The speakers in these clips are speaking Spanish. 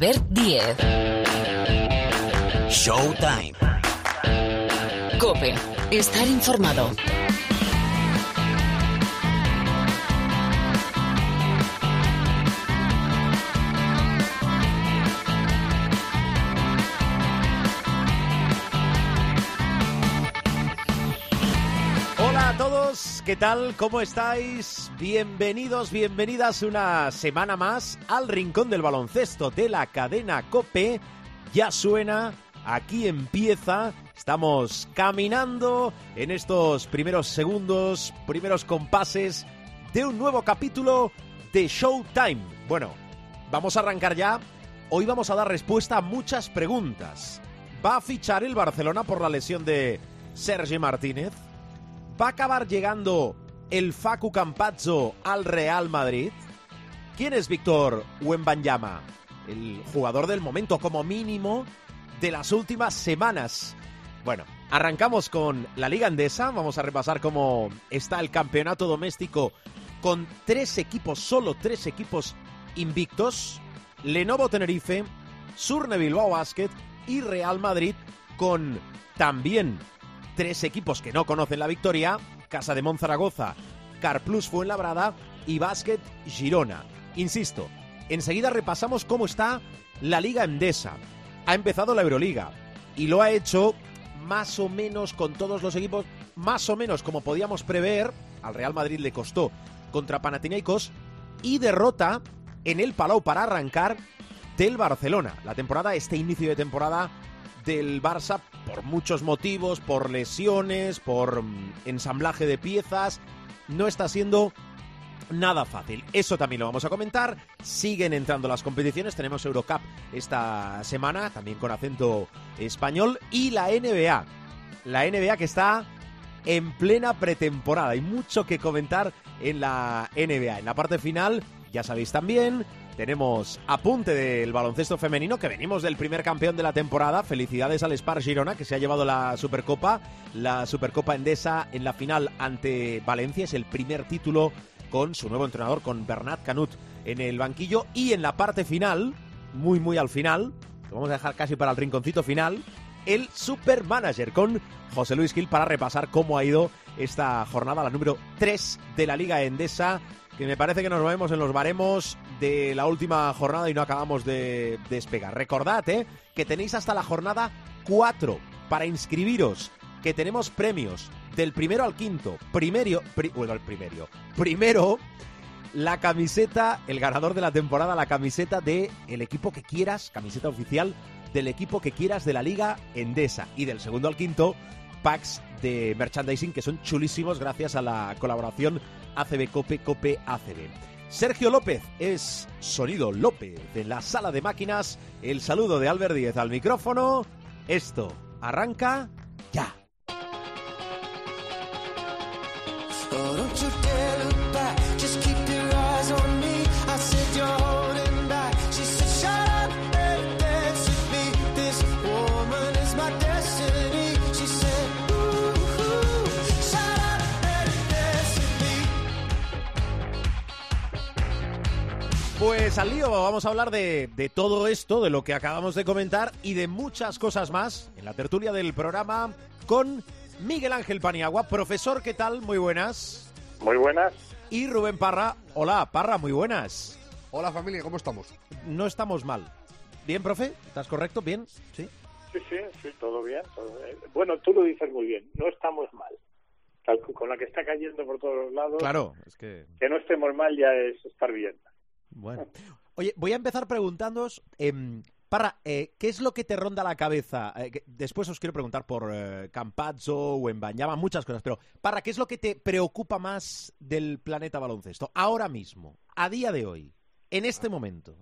Albert Diez. Showtime. Cope. Estar informado. Hola a todos, ¿qué tal? ¿Cómo estáis? Bienvenidos, bienvenidas una semana más al Rincón del Baloncesto de la cadena Cope. Ya suena, aquí empieza, estamos caminando en estos primeros segundos, primeros compases de un nuevo capítulo de Showtime. Bueno, vamos a arrancar ya. Hoy vamos a dar respuesta a muchas preguntas. ¿Va a fichar el Barcelona por la lesión de Sergi Martínez? ¿Va a acabar llegando el Facu Campazzo al Real Madrid? ¿Quién es Víctor Wembanyama? El jugador del momento, como mínimo, de las últimas semanas. Bueno, arrancamos con la Liga Andesa. Vamos a repasar cómo está el campeonato doméstico con tres equipos, solo tres equipos invictos. Lenovo Tenerife, Surne Bilbao Basket y Real Madrid con también tres equipos que no conocen la victoria, Casa de Monzaragoza, Carplus Fuenlabrada y Basket Girona. Insisto, enseguida repasamos cómo está la Liga Endesa. Ha empezado la Euroliga y lo ha hecho más o menos con todos los equipos, más o menos como podíamos prever. Al Real Madrid le costó contra Panathinaikos y derrota en el Palau para arrancar del Barcelona. La temporada, este inicio de temporada del Barça por muchos motivos, por lesiones, por mm, ensamblaje de piezas, no está siendo nada fácil. Eso también lo vamos a comentar. Siguen entrando las competiciones. Tenemos Eurocup esta semana, también con acento español. Y la NBA. La NBA que está en plena pretemporada. Hay mucho que comentar en la NBA. En la parte final, ya sabéis también, tenemos apunte del baloncesto femenino, que venimos del primer campeón de la temporada. Felicidades al Spar Girona, que se ha llevado la Supercopa, la Supercopa Endesa en la final ante Valencia. Es el primer título con su nuevo entrenador, con Bernat Canut en el banquillo. Y en la parte final, muy, muy al final, lo vamos a dejar casi para el rinconcito final, el Super Manager con José Luis Gil para repasar cómo ha ido esta jornada, la número 3 de la Liga Endesa que me parece que nos movemos en los baremos de la última jornada y no acabamos de despegar. Recordad eh, que tenéis hasta la jornada 4 para inscribiros, que tenemos premios del primero al quinto. Primero, pri, bueno, primero. Primero, la camiseta, el ganador de la temporada, la camiseta de equipo que quieras, camiseta oficial del equipo que quieras de la Liga Endesa. Y del segundo al quinto, packs de merchandising que son chulísimos gracias a la colaboración ACB Cope Cope ACB. Sergio López es Sonido López de la sala de máquinas. El saludo de Albert Díez al micrófono. Esto arranca ya. Pues al lío, vamos a hablar de, de, todo esto, de lo que acabamos de comentar y de muchas cosas más en la tertulia del programa con Miguel Ángel Paniagua. Profesor, ¿qué tal? Muy buenas. Muy buenas. Y Rubén Parra. Hola, Parra, muy buenas. Hola familia, ¿cómo estamos? No estamos mal. ¿Bien, profe? ¿Estás correcto? ¿Bien? ¿Sí? Sí, sí, sí, todo bien, todo bien. Bueno, tú lo dices muy bien, no estamos mal. Con la que está cayendo por todos los lados. Claro, es que... Que no estemos mal ya es estar bien. Bueno. Oye, voy a empezar preguntándoos, eh, Parra, eh, ¿qué es lo que te ronda la cabeza? Eh, que después os quiero preguntar por eh, Campazzo o Embanyama, muchas cosas, pero Parra, ¿qué es lo que te preocupa más del planeta baloncesto ahora mismo, a día de hoy, en este momento?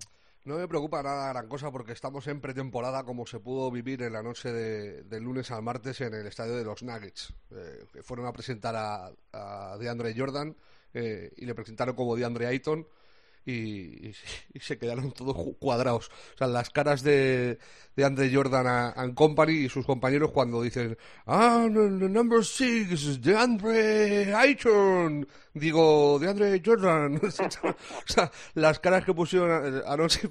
No me preocupa nada gran cosa porque estamos en pretemporada como se pudo vivir en la noche de, del lunes al martes en el estadio de los Nuggets. Eh, que fueron a presentar a, a DeAndre Jordan eh, y le presentaron como DeAndre Ayton y, se quedaron todos cuadrados. O sea, las caras de, de Andre Jordan and Company y sus compañeros cuando dicen, ah, number six, de Andre Ayton, digo, de Andre Jordan. o sea, las caras que pusieron anoche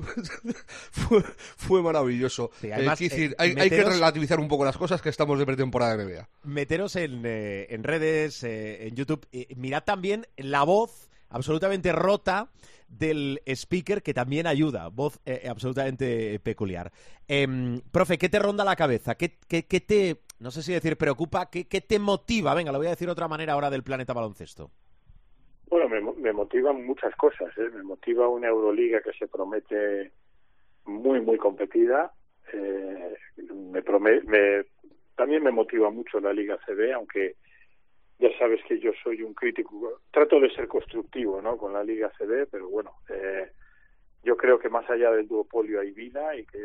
fue, fue maravilloso. Eh, eh, hay, hay, que relativizar un poco las cosas que estamos de pretemporada de NBA. Meteros en, eh, en redes, en YouTube, mirad también la voz absolutamente rota del speaker que también ayuda, voz eh, absolutamente peculiar. Em, profe, ¿qué te ronda la cabeza? ¿Qué, qué, te, no sé si decir preocupa, ¿qué, ¿qué, te motiva? Venga, lo voy a decir de otra manera ahora del planeta baloncesto. Bueno, me, me motivan muchas cosas. ¿eh? Me motiva una Euroliga que se promete muy, muy competida. Eh, me, me también me motiva mucho la Liga CB, aunque ya sabes que yo soy un crítico, trato de ser constructivo ¿no? con la Liga CD, pero bueno, eh, yo creo que más allá del duopolio hay vida y que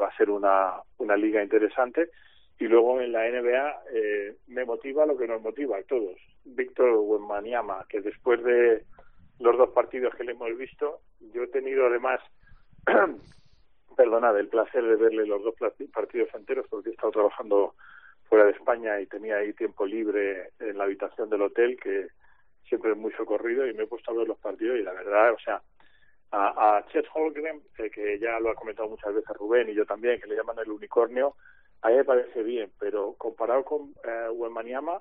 va a ser una, una liga interesante. Y luego en la NBA eh, me motiva lo que nos motiva a todos. Víctor Wembanyama, que después de los dos partidos que le hemos visto, yo he tenido además, perdonad, el placer de verle los dos partidos enteros porque he estado trabajando fuera de España y tenía ahí tiempo libre en la habitación del hotel, que siempre es muy socorrido, y me he puesto a ver los partidos y la verdad, o sea, a, a Chet Holgren, eh, que ya lo ha comentado muchas veces Rubén y yo también, que le llaman el unicornio, a mí me parece bien, pero comparado con eh, Wemaniama,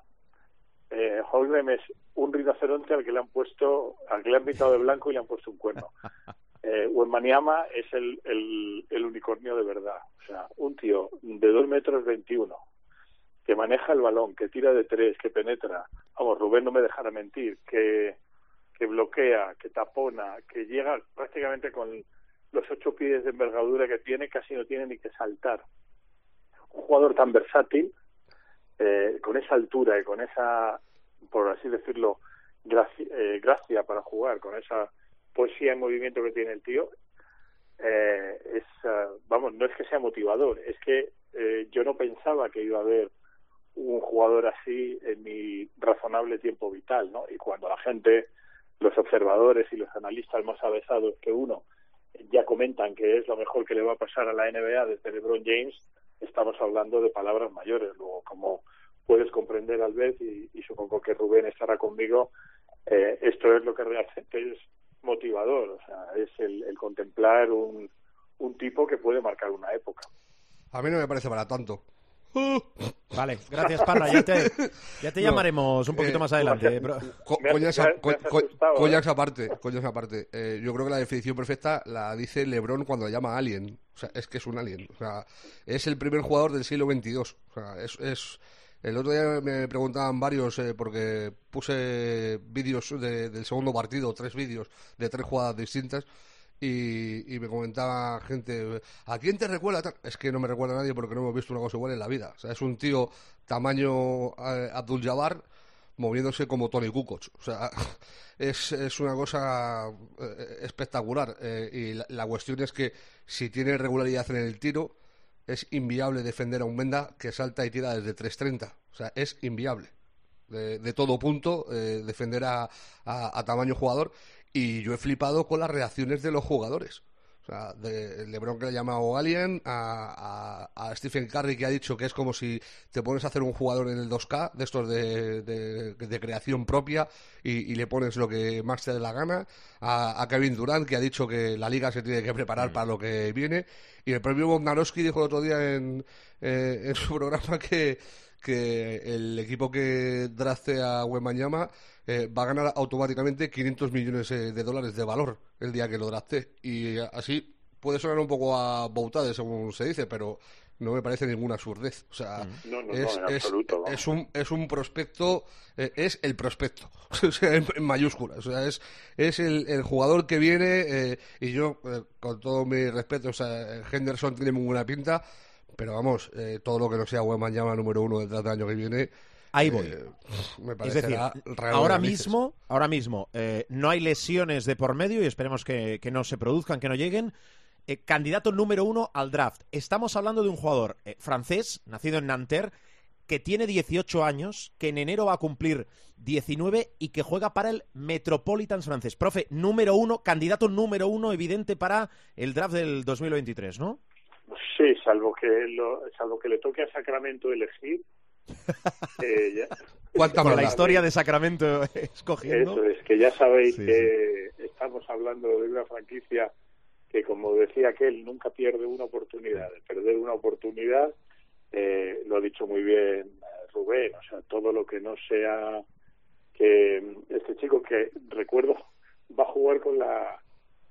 eh, Holgren es un rinoceronte al que le han puesto, al que le han pintado de blanco y le han puesto un cuerno. Eh, Wemaniama es el, el, el unicornio de verdad, o sea, un tío de dos metros veintiuno, que maneja el balón, que tira de tres, que penetra, vamos, Rubén no me dejará mentir, que, que bloquea, que tapona, que llega prácticamente con los ocho pies de envergadura que tiene, casi no tiene ni que saltar. Un jugador tan versátil, eh, con esa altura y con esa, por así decirlo, gracia, eh, gracia para jugar, con esa poesía en movimiento que tiene el tío, eh, es, uh, vamos, no es que sea motivador, es que eh, yo no pensaba que iba a haber un jugador así en mi razonable tiempo vital, ¿no? Y cuando la gente, los observadores y los analistas más avesados que uno ya comentan que es lo mejor que le va a pasar a la NBA desde LeBron James, estamos hablando de palabras mayores. Luego, como puedes comprender, Albert, y, y supongo que Rubén estará conmigo, eh, esto es lo que realmente es motivador, o sea, es el, el contemplar un, un tipo que puede marcar una época. A mí no me parece para tanto. Vale, gracias Parra, ya te, ya te llamaremos un poquito eh, más adelante. coñas, aparte, coñas aparte. Eh, yo creo que la definición perfecta la dice Lebron cuando la llama Alien. O sea, es que es un alien. O sea, es el primer jugador del siglo XXII. O sea, es, es... El otro día me preguntaban varios, eh, porque puse vídeos del segundo partido, tres vídeos de tres jugadas distintas y, me comentaba gente, ¿a quién te recuerda? Es que no me recuerda a nadie porque no hemos visto una cosa igual en la vida. O sea, es un tío tamaño eh, Abdul Jabbar moviéndose como Tony Kukoc. O sea, es, es una cosa eh, espectacular. Eh, y la, cuestión es que si tiene regularidad en el tiro, es inviable defender a un Menda que salta y tira desde 3.30. O sea, es inviable. De, todo punto, defender a, a, tamaño jugador y yo he flipado con las reacciones de los jugadores. O sea, de LeBron que le ha llamado Alien, a, a, Stephen Curry que ha dicho que es como si te pones a hacer un jugador en el 2K, de estos de, de, creación propia, y, le pones lo que más te dé la gana, a, Kevin Durant que ha dicho que la liga se tiene que preparar mm. para lo que viene, y el propio Bogdanowski dijo el otro día en, eh, en su programa que, que el equipo que drace a Wembanyama eh, va a ganar automáticamente 500 millones eh, de dólares de valor el día que lo drafte. Y así puede sonar un poco a Boutade, según se dice, pero no me parece ninguna absurdez. O sea, es, es, un, es un prospecto, eh, es el prospecto, o sea, en, mayúsculas. O sea, es, es el, el jugador que viene, y yo, con todo mi respeto, o sea, Henderson tiene muy buena pinta, pero vamos, todo lo que no sea Webman llama número uno del año que viene, Ahí voy. Eh, es decir, ahora mismo, ahora mismo eh, no hay lesiones de por medio y esperemos que, no se produzcan, que no lleguen. Eh, candidato número uno al draft. Estamos hablando de un jugador francés, nacido en Nanterre, que tiene 18 años, que en enero va a cumplir 19 y que juega para el Metropolitans francés. Profe, número uno, candidato número uno evidente para el draft del 2023, ¿no? Sí, salvo que, lo, salvo que le toque a Sacramento elegir. eh, Con la historia de Sacramento escogiendo. Eso es, que ya sabéis que estamos hablando de una franquicia que, como decía aquel, nunca pierde una oportunidad. De perder una oportunidad, eh, lo ha dicho muy bien Rubén, o sea, todo lo que no sea que este chico que recuerdo va a jugar con la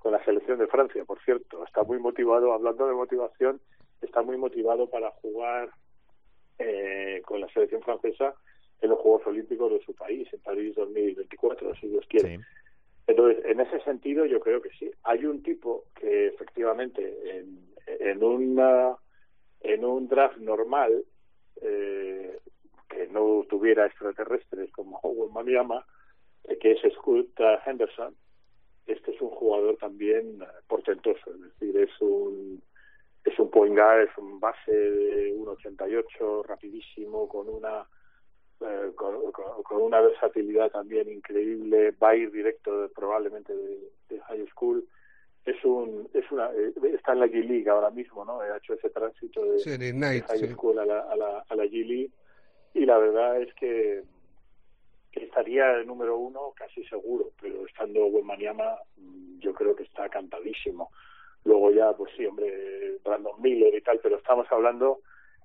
con la selección de Francia, por cierto, está muy motivado, hablando de motivación, está muy motivado para jugar eh, con la selección francesa en los Juegos Olímpicos de su país, en París 2024, si Dios quiere. Entonces, en ese sentido, yo creo que sí. Hay un tipo que efectivamente en, en, una, en un draft normal, eh, que no tuviera extraterrestres como Owen Maniama, eh, que es Scott Henderson, este es un jugador también eh, portentoso, es decir, es un es un point guard, es un base de 1.88, rapidísimo, con una eh, con, una versatilidad también increíble, va a ir directo probablemente de, high school. Es un, es una, eh, está en la G League ahora mismo, ¿no? Ha hecho ese tránsito de, high school a la, a la, a la G League y la verdad es que, estaría el número uno casi seguro, pero estando Wemaniama mm, yo creo que está cantadísimo. Luego ya, pues sí, hombre, Brandon Miller y tal, pero estamos hablando,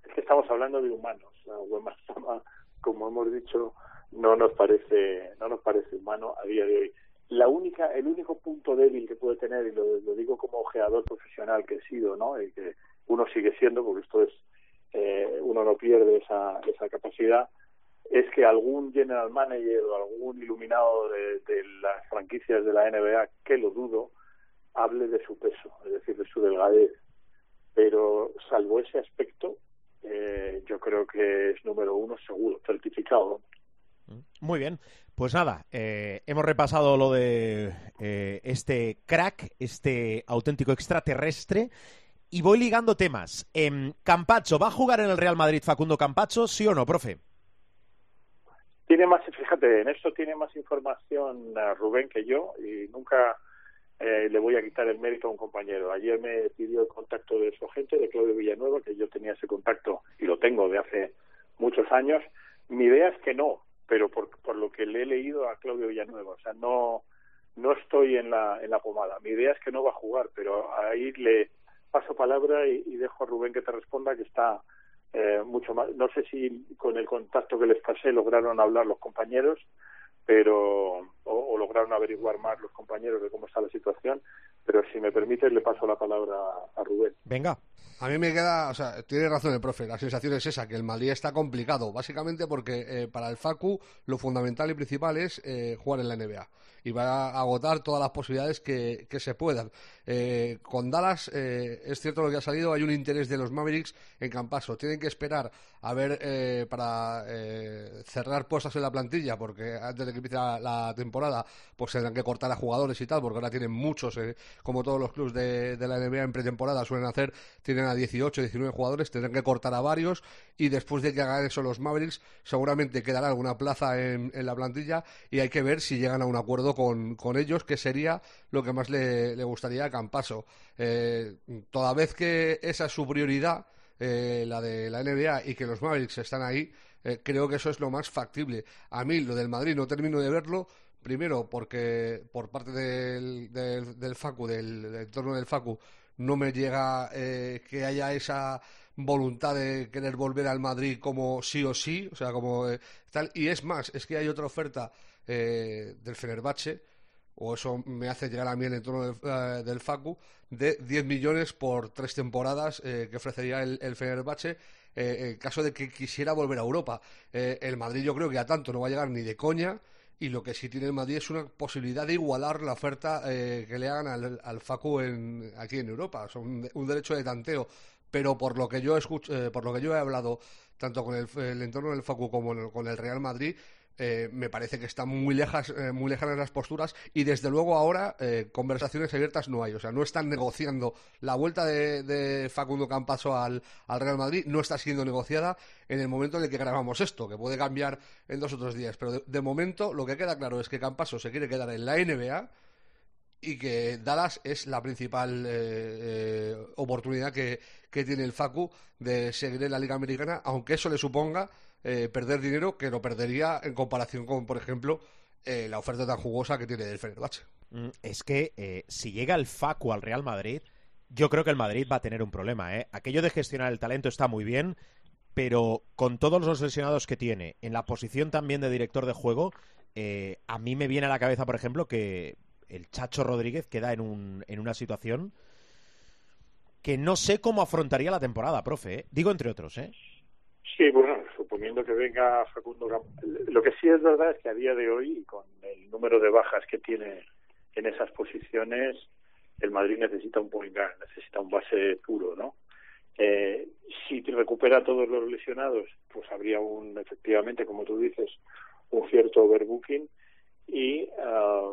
es que estamos hablando de humanos. Wemaniama como hemos dicho, no nos parece, no nos parece humano a día de hoy. La única, el único punto débil que puede tener, y lo, digo como ojeador profesional que he sido, ¿no? Y que uno sigue siendo, porque esto es, eh, uno no pierde esa, esa capacidad, es que algún general manager o algún iluminado de, las franquicias de la NBA, que lo dudo, hable de su peso, es decir, de su delgadez. Pero salvo ese aspecto, eh, yo creo que es número uno seguro, certificado. Muy bien, pues nada, eh, hemos repasado lo de eh, este crack, este auténtico extraterrestre, y voy ligando temas. Eh, Campacho, ¿va a jugar en el Real Madrid Facundo Campacho, sí o no, profe? Tiene más, fíjate, en esto tiene más información Rubén que yo y nunca eh, le voy a quitar el mérito a un compañero. Ayer me pidió el contacto de su agente, de Claudio Villanueva, que yo tenía ese contacto y lo tengo de hace muchos años. Mi idea es que no, pero por, por lo que le he leído a Claudio Villanueva, o sea, no, no estoy en la, en la pomada. Mi idea es que no va a jugar, pero ahí le paso palabra y, dejo a Rubén que te responda, que está eh, mucho más. No sé si con el contacto que les pasé lograron hablar los compañeros, pero o, lograron averiguar más los compañeros de cómo está la situación. Pero si me permite, le paso la palabra a Rubén. Venga. A mí me queda, o sea, tiene razón el profe, la sensación es esa, que el Madrid está complicado, básicamente porque eh, para el Facu lo fundamental y principal es eh, jugar en la NBA y va a agotar todas las posibilidades que, se puedan. Eh, con Dallas, eh, es cierto lo que ha salido, hay un interés de los Mavericks en Campaso. Tienen que esperar a ver eh, para cerrar puestos en la plantilla, porque antes de que empiece la, temporada, pues tendrán que cortar a jugadores y tal, porque ahora tienen muchos, como todos los clubes de, la NBA en pretemporada suelen hacer, tienen a 18, 19 jugadores, tendrán que cortar a varios y después de que hagan eso los Mavericks, seguramente quedará alguna plaza en la plantilla y hay que ver si llegan a un acuerdo con, con ellos, que sería lo que más le, gustaría a Campaso. Eh, toda vez que esa es su prioridad, eh, la de la NBA, y que los Mavericks están ahí, eh, creo que eso es lo más factible. A mí lo del Madrid no termino de verlo, primero porque por parte del, del, Facu, del, entorno del Facu, no me llega que haya esa voluntad de querer volver al Madrid como sí o sí, o sea, como tal. Y es más, es que hay otra oferta eh, del Fenerbahce, o eso me hace llegar a mí el entorno eh, del Facu, de 10 millones por tres temporadas eh, que ofrecería el, Fenerbahce en caso de que quisiera volver a Europa. el Madrid yo creo que a tanto no va a llegar ni de coña y lo que sí tiene el Madrid es una posibilidad de igualar la oferta que le hagan al, Facu en, aquí en Europa, son un, derecho de tanteo. Pero por lo que yo escucho, por lo que yo he hablado tanto con el, entorno del Facu como con el Real Madrid, eh, me parece que están muy, lejas, eh, muy lejanas las posturas y desde luego ahora eh, conversaciones abiertas no hay. O sea, no están negociando. La vuelta de, Facundo Campaso al, al, Real Madrid no está siendo negociada en el momento en el que grabamos esto, que puede cambiar en dos o tres días. Pero de, momento lo que queda claro es que Campaso se quiere quedar en la NBA y que Dallas es la principal oportunidad que, que tiene el Facu de seguir en la Liga Americana, aunque eso le suponga eh, perder dinero que lo perdería en comparación con, por ejemplo, eh, la oferta tan jugosa que tiene el Fenerbahce. Mm, es que eh, si llega el Facu al Real Madrid, yo creo que el Madrid va a tener un problema. Aquello de gestionar el talento está muy bien, pero con todos los lesionados que tiene, en la posición también de director de juego, a mí me viene a la cabeza, por ejemplo, que el Chacho Rodríguez queda en, un, en una situación que no sé cómo afrontaría la temporada, profe. Digo entre otros, ¿eh? Sí, bueno, suponiendo que venga Facundo Lo que sí es verdad es que a día de hoy, con el número de bajas que tiene en esas posiciones, el Madrid necesita un point guard, necesita un base puro, ¿no? Eh, si recupera todos los lesionados, pues habría un, efectivamente, como tú dices, un cierto overbooking y, ah,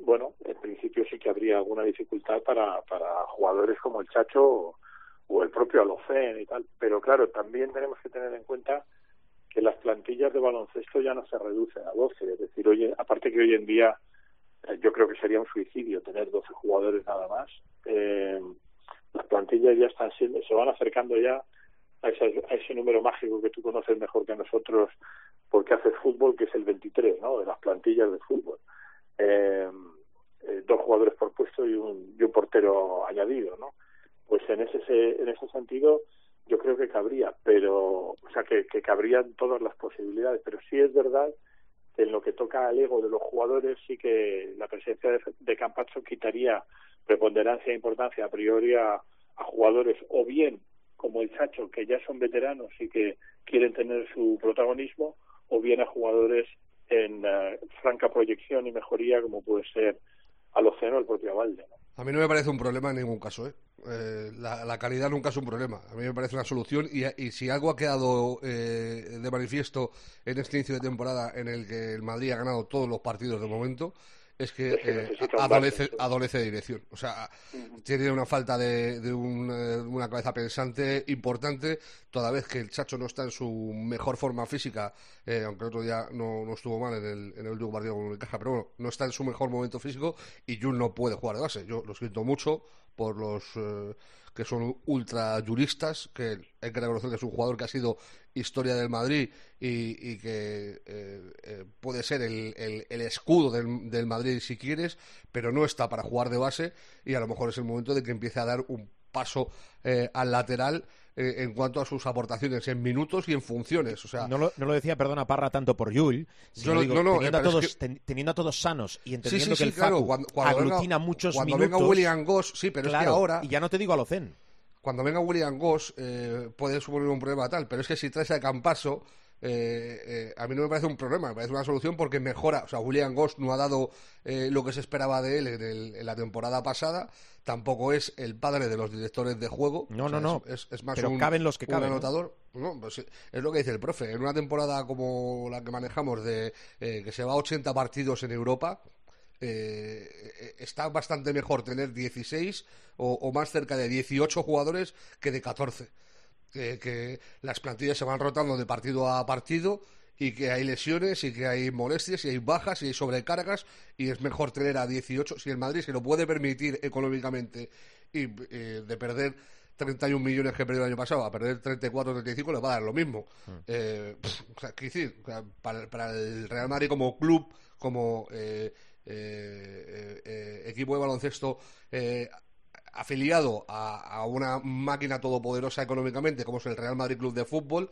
bueno, en principio sí que habría alguna dificultad para, para jugadores como el Chacho o el propio Alocen y tal. Pero claro, también tenemos que tener en cuenta que las plantillas de baloncesto ya no se reducen a 12. Es decir, oye, aparte que hoy en día eh, yo creo que sería un suicidio tener 12 jugadores nada más. Eh, las plantillas ya están siendo, se van acercando ya a, a ese número mágico que tú conoces mejor que nosotros porque haces fútbol, que es el 23, ¿no? De las plantillas de fútbol. Eh, eh, dos jugadores por puesto y un, y un portero añadido, ¿no? pues en ese en ese sentido yo creo que cabría, pero o sea que, que cabrían todas las posibilidades, pero sí es verdad que en lo que toca al ego de los jugadores sí que la presencia de, Campacho quitaría preponderancia e importancia a priori a, jugadores o bien como el Chacho que ya son veteranos y que quieren tener su protagonismo o bien a jugadores en eh, franca proyección y mejoría como puede ser al Océano el propio Valde. A mí no me parece un problema en ningún caso, ¿eh? Eh, la, calidad nunca es un problema. A mí me parece una solución y, si algo ha quedado eh, de manifiesto en este inicio de temporada en el que el Madrid ha ganado todos los partidos de momento es que eh, adolece, adolece, de dirección. O sea, tiene una falta de, una cabeza pensante importante, toda vez que el Chacho no está en su mejor forma física, aunque el otro día no, estuvo mal en el, en el último partido con el Caja, pero bueno, no está en su mejor momento físico y Jun no puede jugar de base. Yo lo siento mucho, por los eh, que son ultra juristas, que hay que reconocer que es un jugador que ha sido historia del Madrid y, que eh, eh, puede ser el, el, escudo del, del, Madrid si quieres, pero no está para jugar de base y a lo mejor es el momento de que empiece a dar un paso al lateral eh, en cuanto a sus aportaciones en minutos y en funciones. O sea, no, lo, no lo decía, perdona, Parra, tanto por Yul, sino teniendo, a todos, teniendo a todos sanos y entendiendo que el Facu cuando, aglutina muchos cuando minutos. venga William Goss, sí, pero es que ahora... Y ya no te digo a Locen. Cuando venga William Goss eh, puede suponer un problema tal, pero es que si traes a Campaso eh, eh, a mí no me parece un problema, me parece una solución porque mejora. O sea, William Ghost no ha dado eh, lo que se esperaba de él en, la temporada pasada, tampoco es el padre de los directores de juego. No, no, no. Es, más Pero un, caben los que caben. anotador. Pues es lo que dice el profe. En una temporada como la que manejamos, de que se va a 80 partidos en Europa, está bastante mejor tener 16 o, o, más cerca de 18 jugadores que de 14 que, las plantillas se van rotando de partido a partido y que hay lesiones y que hay molestias y hay bajas y hay sobrecargas y es mejor tener a 18 si el Madrid se lo puede permitir económicamente y eh, de perder 31 millones que perdió el año pasado a perder 34 35 le va a dar lo mismo mm. eh, o sea, decir, para, el Real Madrid como club como eh, equipo de baloncesto afiliado a, una máquina todopoderosa económicamente como es el Real Madrid Club de Fútbol,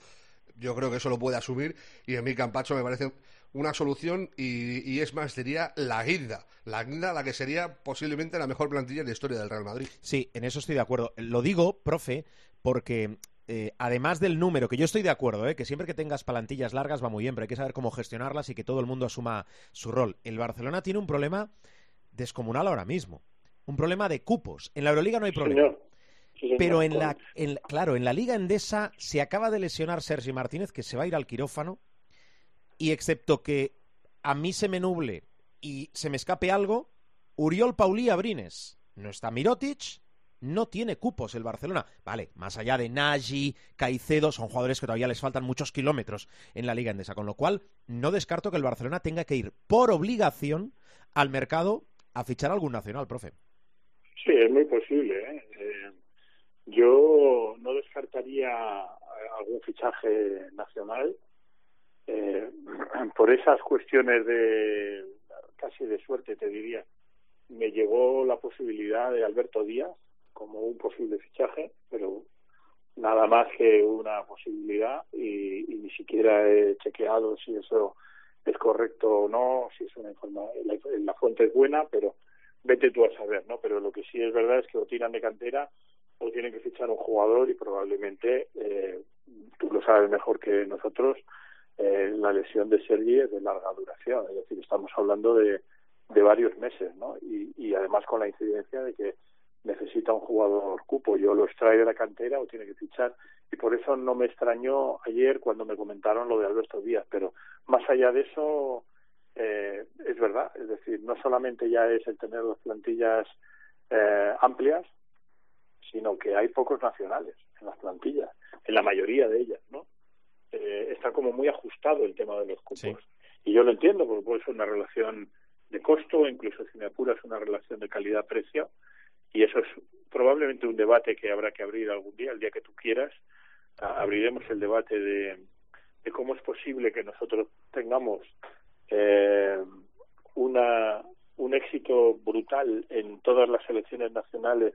yo creo que eso lo puede asumir y a mí Campacho me parece una solución y, es más, sería la guinda, la guinda la que sería posiblemente la mejor plantilla en la historia del Real Madrid. Sí, en eso estoy de acuerdo. Lo digo, profe, porque eh, además del número, que yo estoy de acuerdo, eh, que siempre que tengas plantillas largas va muy bien, pero hay que saber cómo gestionarlas y que todo el mundo asuma su rol. El Barcelona tiene un problema descomunal ahora mismo un problema de cupos. En la Euroliga no hay problema. Pero en la, claro, en la Liga Endesa se acaba de lesionar Sergi Martínez, que se va a ir al quirófano. y excepto que a mí se me nuble y se me escape algo, Uriol Paulí Abrines. No está Mirotic, no tiene cupos el Barcelona. Vale, más allá de Nagy, Caicedo, son jugadores que todavía les faltan muchos kilómetros en la Liga Endesa, con lo cual no descarto que el Barcelona tenga que ir por obligación al mercado a fichar algún nacional, profe. Sí, es muy posible. ¿eh? Eh, yo no descartaría algún fichaje nacional eh, por esas cuestiones de casi de suerte, te diría. Me llegó la posibilidad de Alberto Díaz como un posible fichaje, pero nada más que una posibilidad y, ni siquiera he chequeado si eso es correcto o no, si es una información, la, fuente es buena, pero vete tú a saber, ¿no? Pero lo que sí es verdad es que o tiran de cantera o tienen que fichar un jugador y probablemente, eh, tú lo sabes mejor que nosotros, eh, la lesión de Sergi es de larga duración, es decir, estamos hablando de, de varios meses, ¿no? Y, y además con la incidencia de que necesita un jugador cupo, yo lo extrae de la cantera o tiene que fichar y por eso no me extrañó ayer cuando me comentaron lo de Alberto Díaz, pero más allá de eso eh, es verdad, es decir, no solamente ya es el tener las plantillas eh, amplias, sino que hay pocos nacionales en las plantillas, en la mayoría de ellas, ¿no? Eh, está como muy ajustado el tema de los cupos. Y yo lo entiendo, porque puede ser una relación de costo, incluso si me apuras una relación de calidad-precio, y eso es probablemente un debate que habrá que abrir algún día, el día que tú quieras, abriremos el debate de, de cómo es posible que nosotros tengamos eh, una, un éxito brutal en todas las selecciones nacionales,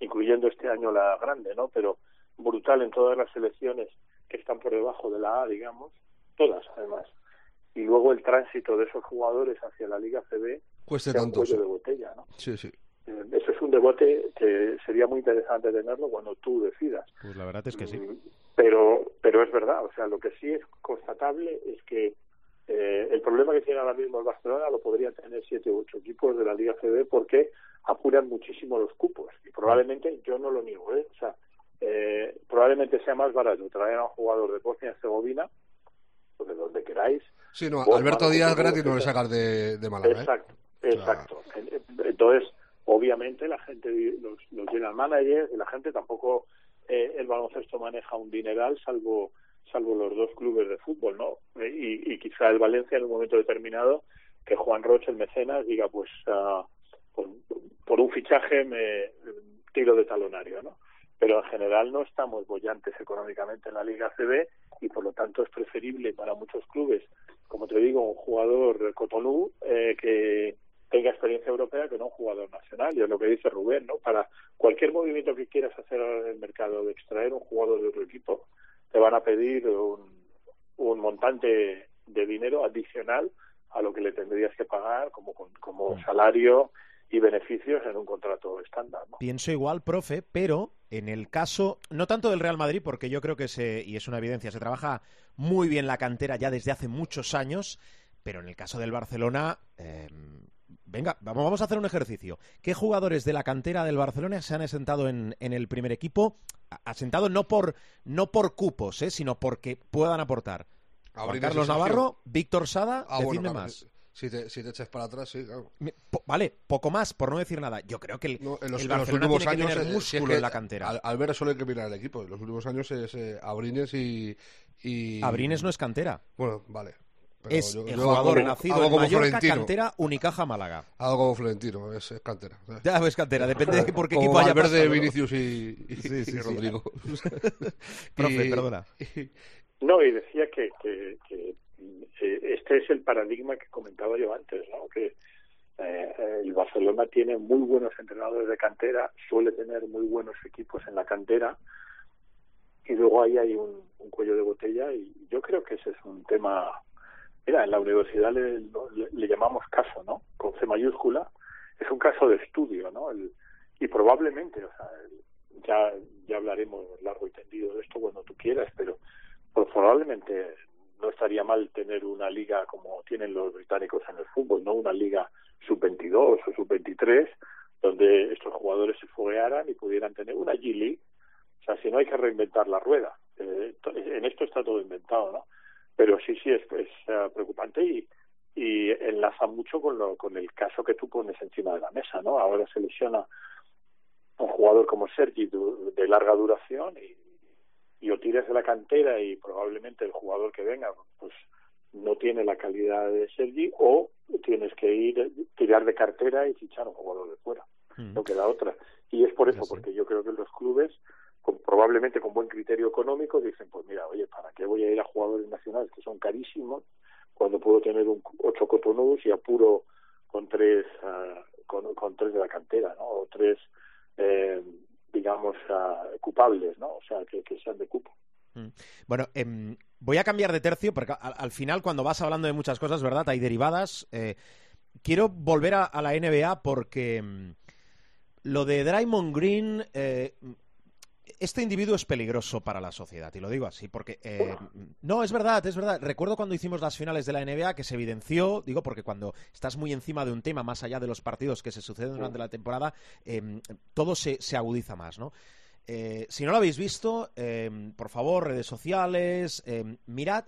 incluyendo este año la grande, ¿no? Pero brutal en todas las selecciones que están por debajo de la A, digamos, todas además. Y luego el tránsito de esos jugadores hacia la Liga CB cueste tanto. de botella, ¿no? Sí, sí. Eh, eso es un debate que sería muy interesante tenerlo cuando tú decidas. Pues la verdad es que sí. Mm, pero, pero es verdad, o sea, lo que sí es constatable es que eh, el problema que tiene ahora mismo el Barcelona lo podrían tener siete u ocho equipos de la Liga CB porque apuran muchísimo los cupos y probablemente yo no lo niego, ¿eh? o sea, eh, probablemente sea más barato traer a un jugador de Bosnia y Herzegovina o de donde queráis. Sí, no, Alberto Díaz gratis no le sacar de, de Málaga. ¿eh? Exacto, exacto. Entonces, obviamente la gente, los, los general managers y la gente tampoco eh, el baloncesto maneja un dineral salvo salvo los dos clubes de fútbol, ¿no? Y, y, quizá el Valencia en un momento determinado que Juan Roche, el mecenas, diga pues uh, por, por, un fichaje me tiro de talonario, ¿no? Pero en general no estamos bollantes económicamente en la Liga CB y por lo tanto es preferible para muchos clubes, como te digo, un jugador Cotonou eh, que tenga experiencia europea que no un jugador nacional. Y es lo que dice Rubén, ¿no? Para cualquier movimiento que quieras hacer en el mercado de extraer un jugador de otro equipo, te van a pedir un, un montante de dinero adicional a lo que le tendrías que pagar como, como salario y beneficios en un contrato estándar. ¿no? Pienso igual, profe, pero en el caso, no tanto del Real Madrid, porque yo creo que se, y es una evidencia, se trabaja muy bien la cantera ya desde hace muchos años, pero en el caso del Barcelona, eh, venga, vamos a hacer un ejercicio. ¿Qué jugadores de la cantera del Barcelona se han asentado en, en el primer equipo? Asentado no por, no por cupos, ¿eh? sino porque puedan aportar. Juan Carlos Navarro, Víctor Sada, ah, decidme más. Si te, si te echas para atrás, sí, claro. vale, poco más, por no decir nada. Yo creo que el, en los, últimos años tener músculo en la cantera. Al, ver solo hay que mirar el equipo. En los últimos años es eh, Abrines y, y... Abrines no es cantera. Bueno, vale es el jugador nacido en Mallorca, cantera, Unicaja, Málaga. Algo como Florentino, es, cantera. Ya es cantera, depende de por qué equipo haya verde, Vinicius y, Rodrigo. Profe, perdona. No, y decía que, que, que, este es el paradigma que comentaba yo antes, ¿no? Que eh, el Barcelona tiene muy buenos entrenadores de cantera, suele tener muy buenos equipos en la cantera, y luego ahí hay un, un cuello de botella, y yo creo que ese es un tema Mira, en la universidad le, le, llamamos caso, ¿no? Con C mayúscula. Es un caso de estudio, ¿no? El, y probablemente, o sea, ya, ya hablaremos largo y tendido de esto cuando tú quieras, pero probablemente no estaría mal tener una liga como tienen los británicos en el fútbol, ¿no? Una liga sub-22 o sub-23, donde estos jugadores se foguearan y pudieran tener una G-League. O sea, si no hay que reinventar la rueda. Eh, en esto está todo inventado, ¿no? Pero sí, sí, es, es uh, preocupante y, y enlaza mucho con, lo, con el caso que tú pones encima de la mesa, ¿no? Ahora se lesiona un jugador como Sergi de larga duración y, y o tiras de la cantera y probablemente el jugador que venga pues no tiene la calidad de Sergi o tienes que ir tirar de cartera y fichar a un jugador de fuera mm. no queda otra y es por eso porque yo creo que los clubes con, probablemente con buen criterio económico dicen pues mira oye para qué voy a ir a jugadores nacionales que son carísimos cuando puedo tener un ocho cotonudos y apuro con tres uh, con, con tres de la cantera no o tres eh, digamos, uh, cupables, ¿no? O sea, que, que sean de cupo. Mm. Bueno, eh, voy a cambiar de tercio porque al, al, final cuando vas hablando de muchas cosas, ¿verdad? Hay derivadas. Eh, quiero volver a, a, la NBA porque mm, lo de Draymond Green eh, este individuo es peligroso para la sociedad, y lo digo así, porque... Eh, no, es verdad, es verdad. Recuerdo cuando hicimos las finales de la NBA que se evidenció, digo, porque cuando estás muy encima de un tema, más allá de los partidos que se suceden durante la temporada, eh, todo se, se, agudiza más, ¿no? Eh, si no lo habéis visto, em, por favor, redes sociales, em, mirad...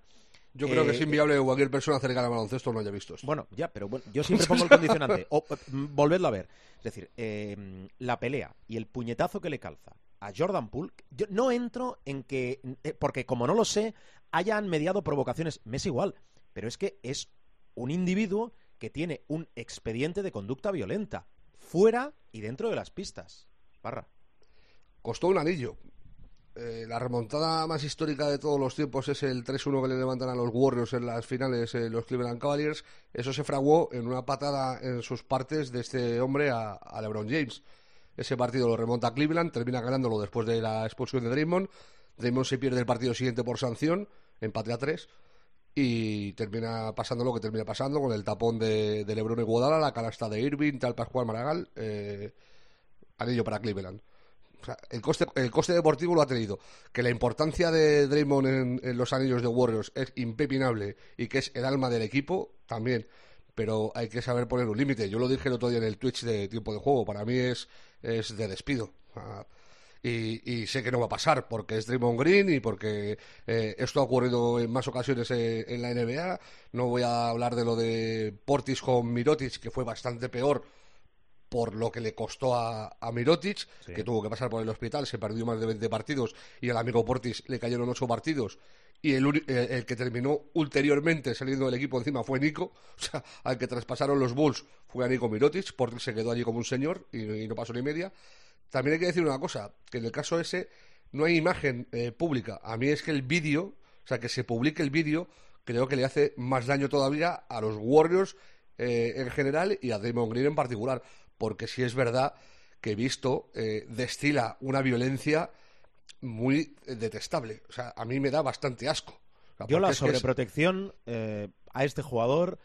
Yo creo que es inviable que cualquier persona cercana al baloncesto no haya visto esto. Bueno, ya, pero bueno, yo siempre pongo el condicionante. O, volvedlo a ver. Es decir, eh, la pelea y el puñetazo que le calza a Jordan Poole, yo no entro en que, eh, porque como no lo sé, hayan mediado provocaciones, me es igual, pero es que es un individuo que tiene un expediente de conducta violenta, fuera y dentro de las pistas. Barra. Costó un anillo. Eh, la remontada más histórica de todos los tiempos es el 3-1 que le levantan a los Warriors en las finales eh, los Cleveland Cavaliers. Eso se fraguó en una patada en sus partes de este hombre a, a LeBron James. Ese partido lo remonta Cleveland, termina ganándolo después de la expulsión de Draymond. Draymond se pierde el partido siguiente por sanción, empate a tres, y termina pasando lo que termina pasando con el tapón de, de Lebron y Guadala, la canasta de Irving, tal Pascual Maragall, eh, anillo para Cleveland. O sea, el coste, el coste deportivo lo ha tenido. Que la importancia de Draymond en, en, los anillos de Warriors es impepinable y que es el alma del equipo, también. Pero hay que saber poner un límite. Yo lo dije el otro día en el Twitch de tiempo de juego. Para mí es es de despido. Y, y, sé que no va a pasar porque es Draymond Green y porque eh, esto ha ocurrido en más ocasiones eh, en la NBA. No voy a hablar de lo de Portis con Mirotic, que fue bastante peor por lo que le costó a, a Mirotic, sí. que tuvo que pasar por el hospital, se perdió más de 20 partidos y al amigo Portis le cayeron 8 partidos. Y el, el, el, que terminó ulteriormente saliendo del equipo encima fue Nico, o sea, al que traspasaron los Bulls fue a Nico Mirotic, Portis se quedó allí como un señor y, y, no pasó ni media. También hay que decir una cosa, que en el caso ese no hay imagen eh, pública. A mí es que el vídeo, o sea, que se publique el vídeo, creo que le hace más daño todavía a los Warriors eh, en general y a Damon Green en particular porque sí es verdad que he visto eh, destila una violencia muy detestable. O sea, a mí me da bastante asco. O sea, Yo la sobreprotección es... eh, a este jugador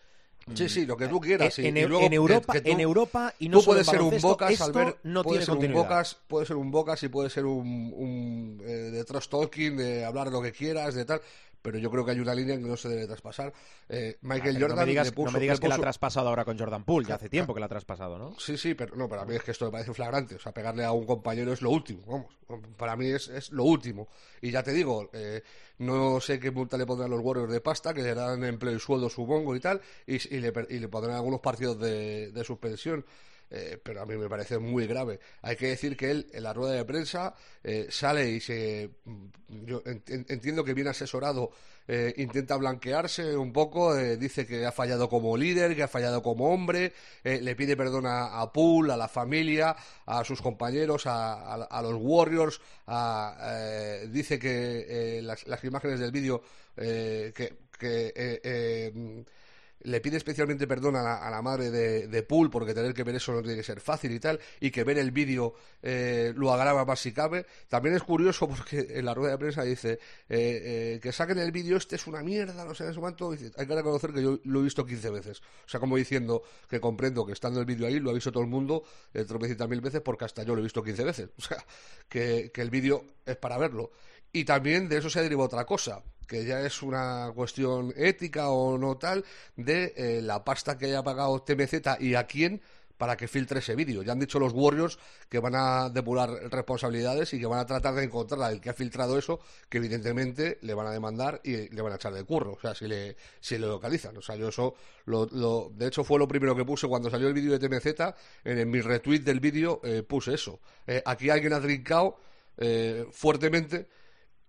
Sí, sí, lo que tú quieras. En, sí. en, luego, en Europa, que, que tú, en Europa y no tú puedes ser un Bocas, esto Albert, no puede tiene ser un. Bocas, puede ser un Bocas y puede ser un, un eh, de trust talking, de hablar lo que quieras, de tal, pero yo creo que hay una línea que no se debe traspasar. Eh, Michael ah, Jordan no me digas, puso, no me digas puso... que la ha traspasado ahora con Jordan Poole, ya hace tiempo que la ha traspasado, ¿no? Sí, sí, pero no, para mí es que esto me parece flagrante. O sea, pegarle a un compañero es lo último, vamos. Para mí es, es lo último. Y ya te digo, eh, no sé qué multa le pondrán los Warriors de pasta, que le darán empleo y sueldo, supongo, y tal, y, y, le, y le pondrán algunos partidos de, de suspensión. Eh, pero a mí me parece muy grave. Hay que decir que él en la rueda de prensa eh, sale y se. Yo ent entiendo que viene asesorado, eh, intenta blanquearse un poco, eh, dice que ha fallado como líder, que ha fallado como hombre, eh, le pide perdón a, a a la familia, a sus compañeros, a, a, a los Warriors, dice que las, las, imágenes del vídeo que. que le pide especialmente perdón a la, a la madre de, de, Poole porque tener que ver eso no tiene que ser fácil y tal, y que ver el vídeo eh, lo agrava más si cabe. También es curioso porque en la rueda de prensa dice eh, eh, que saquen el vídeo, este es una mierda, no sé ese momento. Dice, hay que reconocer que yo lo he visto 15 veces. O sea, como diciendo que comprendo que estando el vídeo ahí lo ha visto todo el mundo eh, tropecientas mil veces porque hasta yo lo he visto 15 veces. O sea, que el vídeo es para verlo. Y también de eso se deriva otra cosa, que ya es una cuestión ética o no tal, de eh, la pasta que haya pagado TMZ y a quién para que filtre ese vídeo. Ya han dicho los Warriors que van a depurar responsabilidades y que van a tratar de encontrar al que ha filtrado eso, que evidentemente le van a demandar y le van a echar de curro, o sea, si le, si le localizan. O sea, yo eso, lo, lo, de hecho fue lo primero que puse cuando salió el vídeo de TMZ, en, mi retweet del vídeo eh, puse eso. Eh, aquí alguien ha trincado eh, fuertemente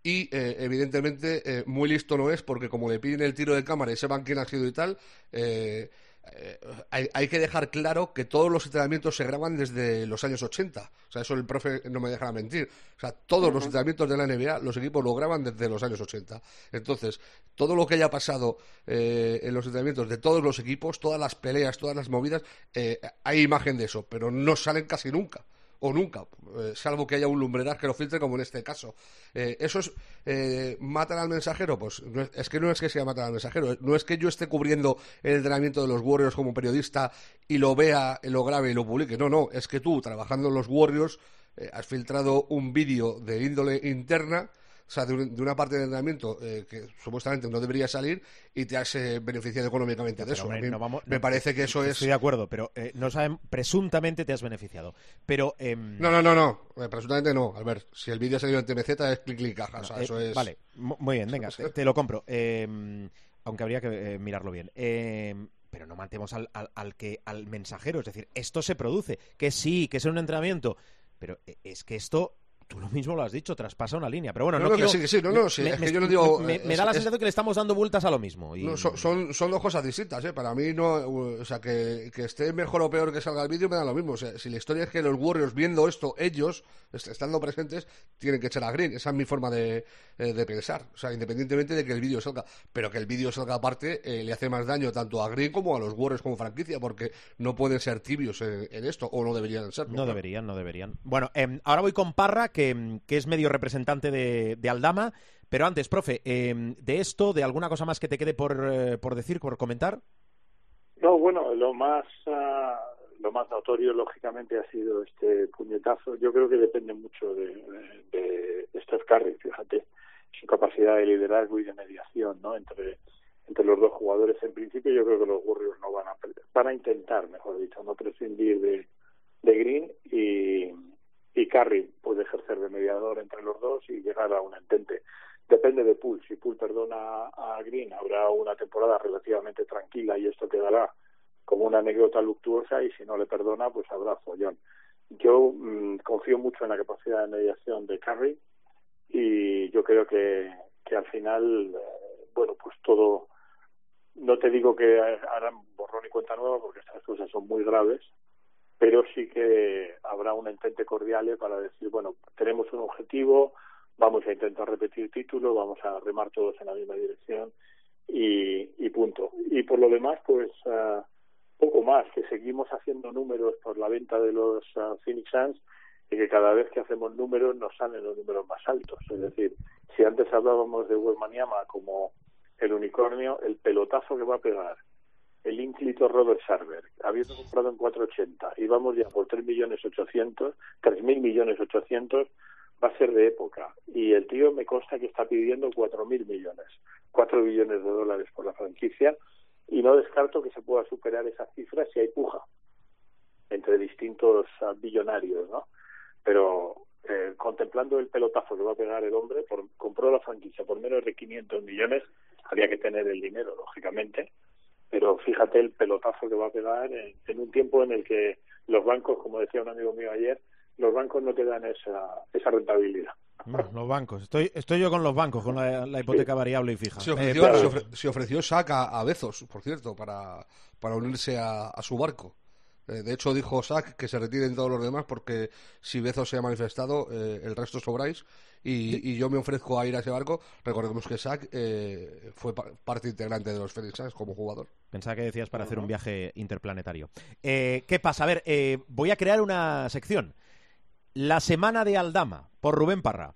y evidentemente muy listo no es porque como le piden el tiro de cámara y sepan quién ha sido y tal, eh, hay, que dejar claro que todos los entrenamientos se graban desde los años 80. O sea, eso el profe no me dejará mentir. O sea, todos los entrenamientos de la NBA, los equipos lo graban desde los años 80. Entonces, todo lo que haya pasado eh, en los entrenamientos de todos los equipos, todas las peleas, todas las movidas, eh, hay imagen de eso, pero no salen casi nunca o nunca, eh, salvo que haya un lumbreras que lo filtre como en este caso. Eh, ¿Eso es eh, matan al mensajero? Pues es, que no es que sea matar al mensajero, no es que yo esté cubriendo el entrenamiento de los Warriors como periodista y lo vea, lo grabe y lo publique. No, no, es que tú, trabajando en los Warriors, has filtrado un vídeo de índole interna o sea, de, una parte del entrenamiento eh, que supuestamente no debería salir y te has eh, beneficiado económicamente de eso. me parece que eso es. Estoy de acuerdo, pero eh, no saben, presuntamente te has beneficiado. Pero. Em, no, no, no, no. presuntamente no. A ver, si el vídeo ha salido en TMZ es clic, clic, caja. o sea, eso es. Vale, muy bien, venga, te, lo compro. Em, aunque habría que mirarlo bien. Em, pero no mantemos al, al, que, al mensajero. Es decir, esto se produce. Que sí, que es un entrenamiento. Pero es que esto Tú lo mismo lo has dicho, traspasa una línea. Pero bueno, no, no, sí, sí, no, no, me, es que yo no digo. Me, da la sensación que le estamos dando vueltas a lo mismo. Y... son, son, dos cosas distintas, ¿eh? Para mí, no. O sea, que, que esté mejor o peor que salga el vídeo me da lo mismo. O sea, si la historia es que los Warriors viendo esto, ellos, estando presentes, tienen que echar a Green. Esa es mi forma de, eh, de pensar. O sea, independientemente de que el vídeo salga. Pero que el vídeo salga aparte eh, le hace más daño tanto a Green como a los Warriors como franquicia, porque no pueden ser tibios en, esto, o no deberían ser. No, deberían, no deberían. Bueno, em, ahora voy con Parra, que, que es medio representante de, Aldama. Pero antes, profe, em, de esto, de alguna cosa más que te quede por, eh, por decir, por comentar. No, bueno, lo más ah, lo más notorio, lógicamente, ha sido este puñetazo. Yo creo que depende mucho de, de, Steph Curry, fíjate, su capacidad de liderazgo y de mediación, ¿no? Entre entre los dos jugadores. En principio, yo creo que los Warriors no van a van a intentar, mejor dicho, no prescindir de, de Green y y Curry puede ejercer de mediador entre los dos y llegar a un entente. Depende de Poole. Si Poole perdona a Green, habrá una temporada relativamente tranquila y esto quedará como una anécdota luctuosa y si no le perdona, pues habrá follón. Yo mm, confío mucho en la capacidad de mediación de Curry y yo creo que, que al final, eh, bueno, pues todo, no te digo que harán borrón y cuenta nueva porque estas cosas son muy graves, pero sí que habrá un entente cordial para decir, bueno, tenemos un objetivo, vamos a intentar repetir título, vamos a remar todos en la misma dirección y, y punto. Y por lo demás, pues uh, poco más, que seguimos haciendo números por la venta de los uh, Phoenix Suns y que cada vez que hacemos números nos salen los números más altos. Es decir, si antes hablábamos de Wemaniama como el unicornio, el pelotazo que va a pegar el ínclito Robert Sarver, habiendo comprado en 480 y vamos ya por 3 millones 800, 3 mil millones 800, va a ser de época. Y el tío me consta que está pidiendo 4 mil millones, 4 billones de dólares por la franquicia y no descarto que se pueda superar esa cifra si hay puja entre distintos billonarios, ¿no? Pero eh, contemplando el pelotazo que va a pegar el hombre, por, compró la franquicia por menos de 500 millones, había que tener el dinero, lógicamente, pero fíjate el pelotazo que va a pegar en, un tiempo en el que los bancos, como decía un amigo mío ayer, los bancos no te dan esa, esa rentabilidad. los bancos. Estoy, estoy yo con los bancos, con la, hipoteca variable y fija. Se ofreció, eh, se ofreció SAC a, Bezos, por cierto, para, para unirse a, a su barco. Eh, de hecho, dijo Sack que se retiren todos los demás porque si Bezos se ha manifestado, eh, el resto sobráis. Y, y, yo me ofrezco a ir a ese barco. Recordemos que Sack eh, fue parte integrante de los Phoenix como jugador. Pensaba que decías para hacer un viaje interplanetario. ¿Qué pasa? A ver, voy a crear una sección. La semana de Aldama, por Rubén Parra.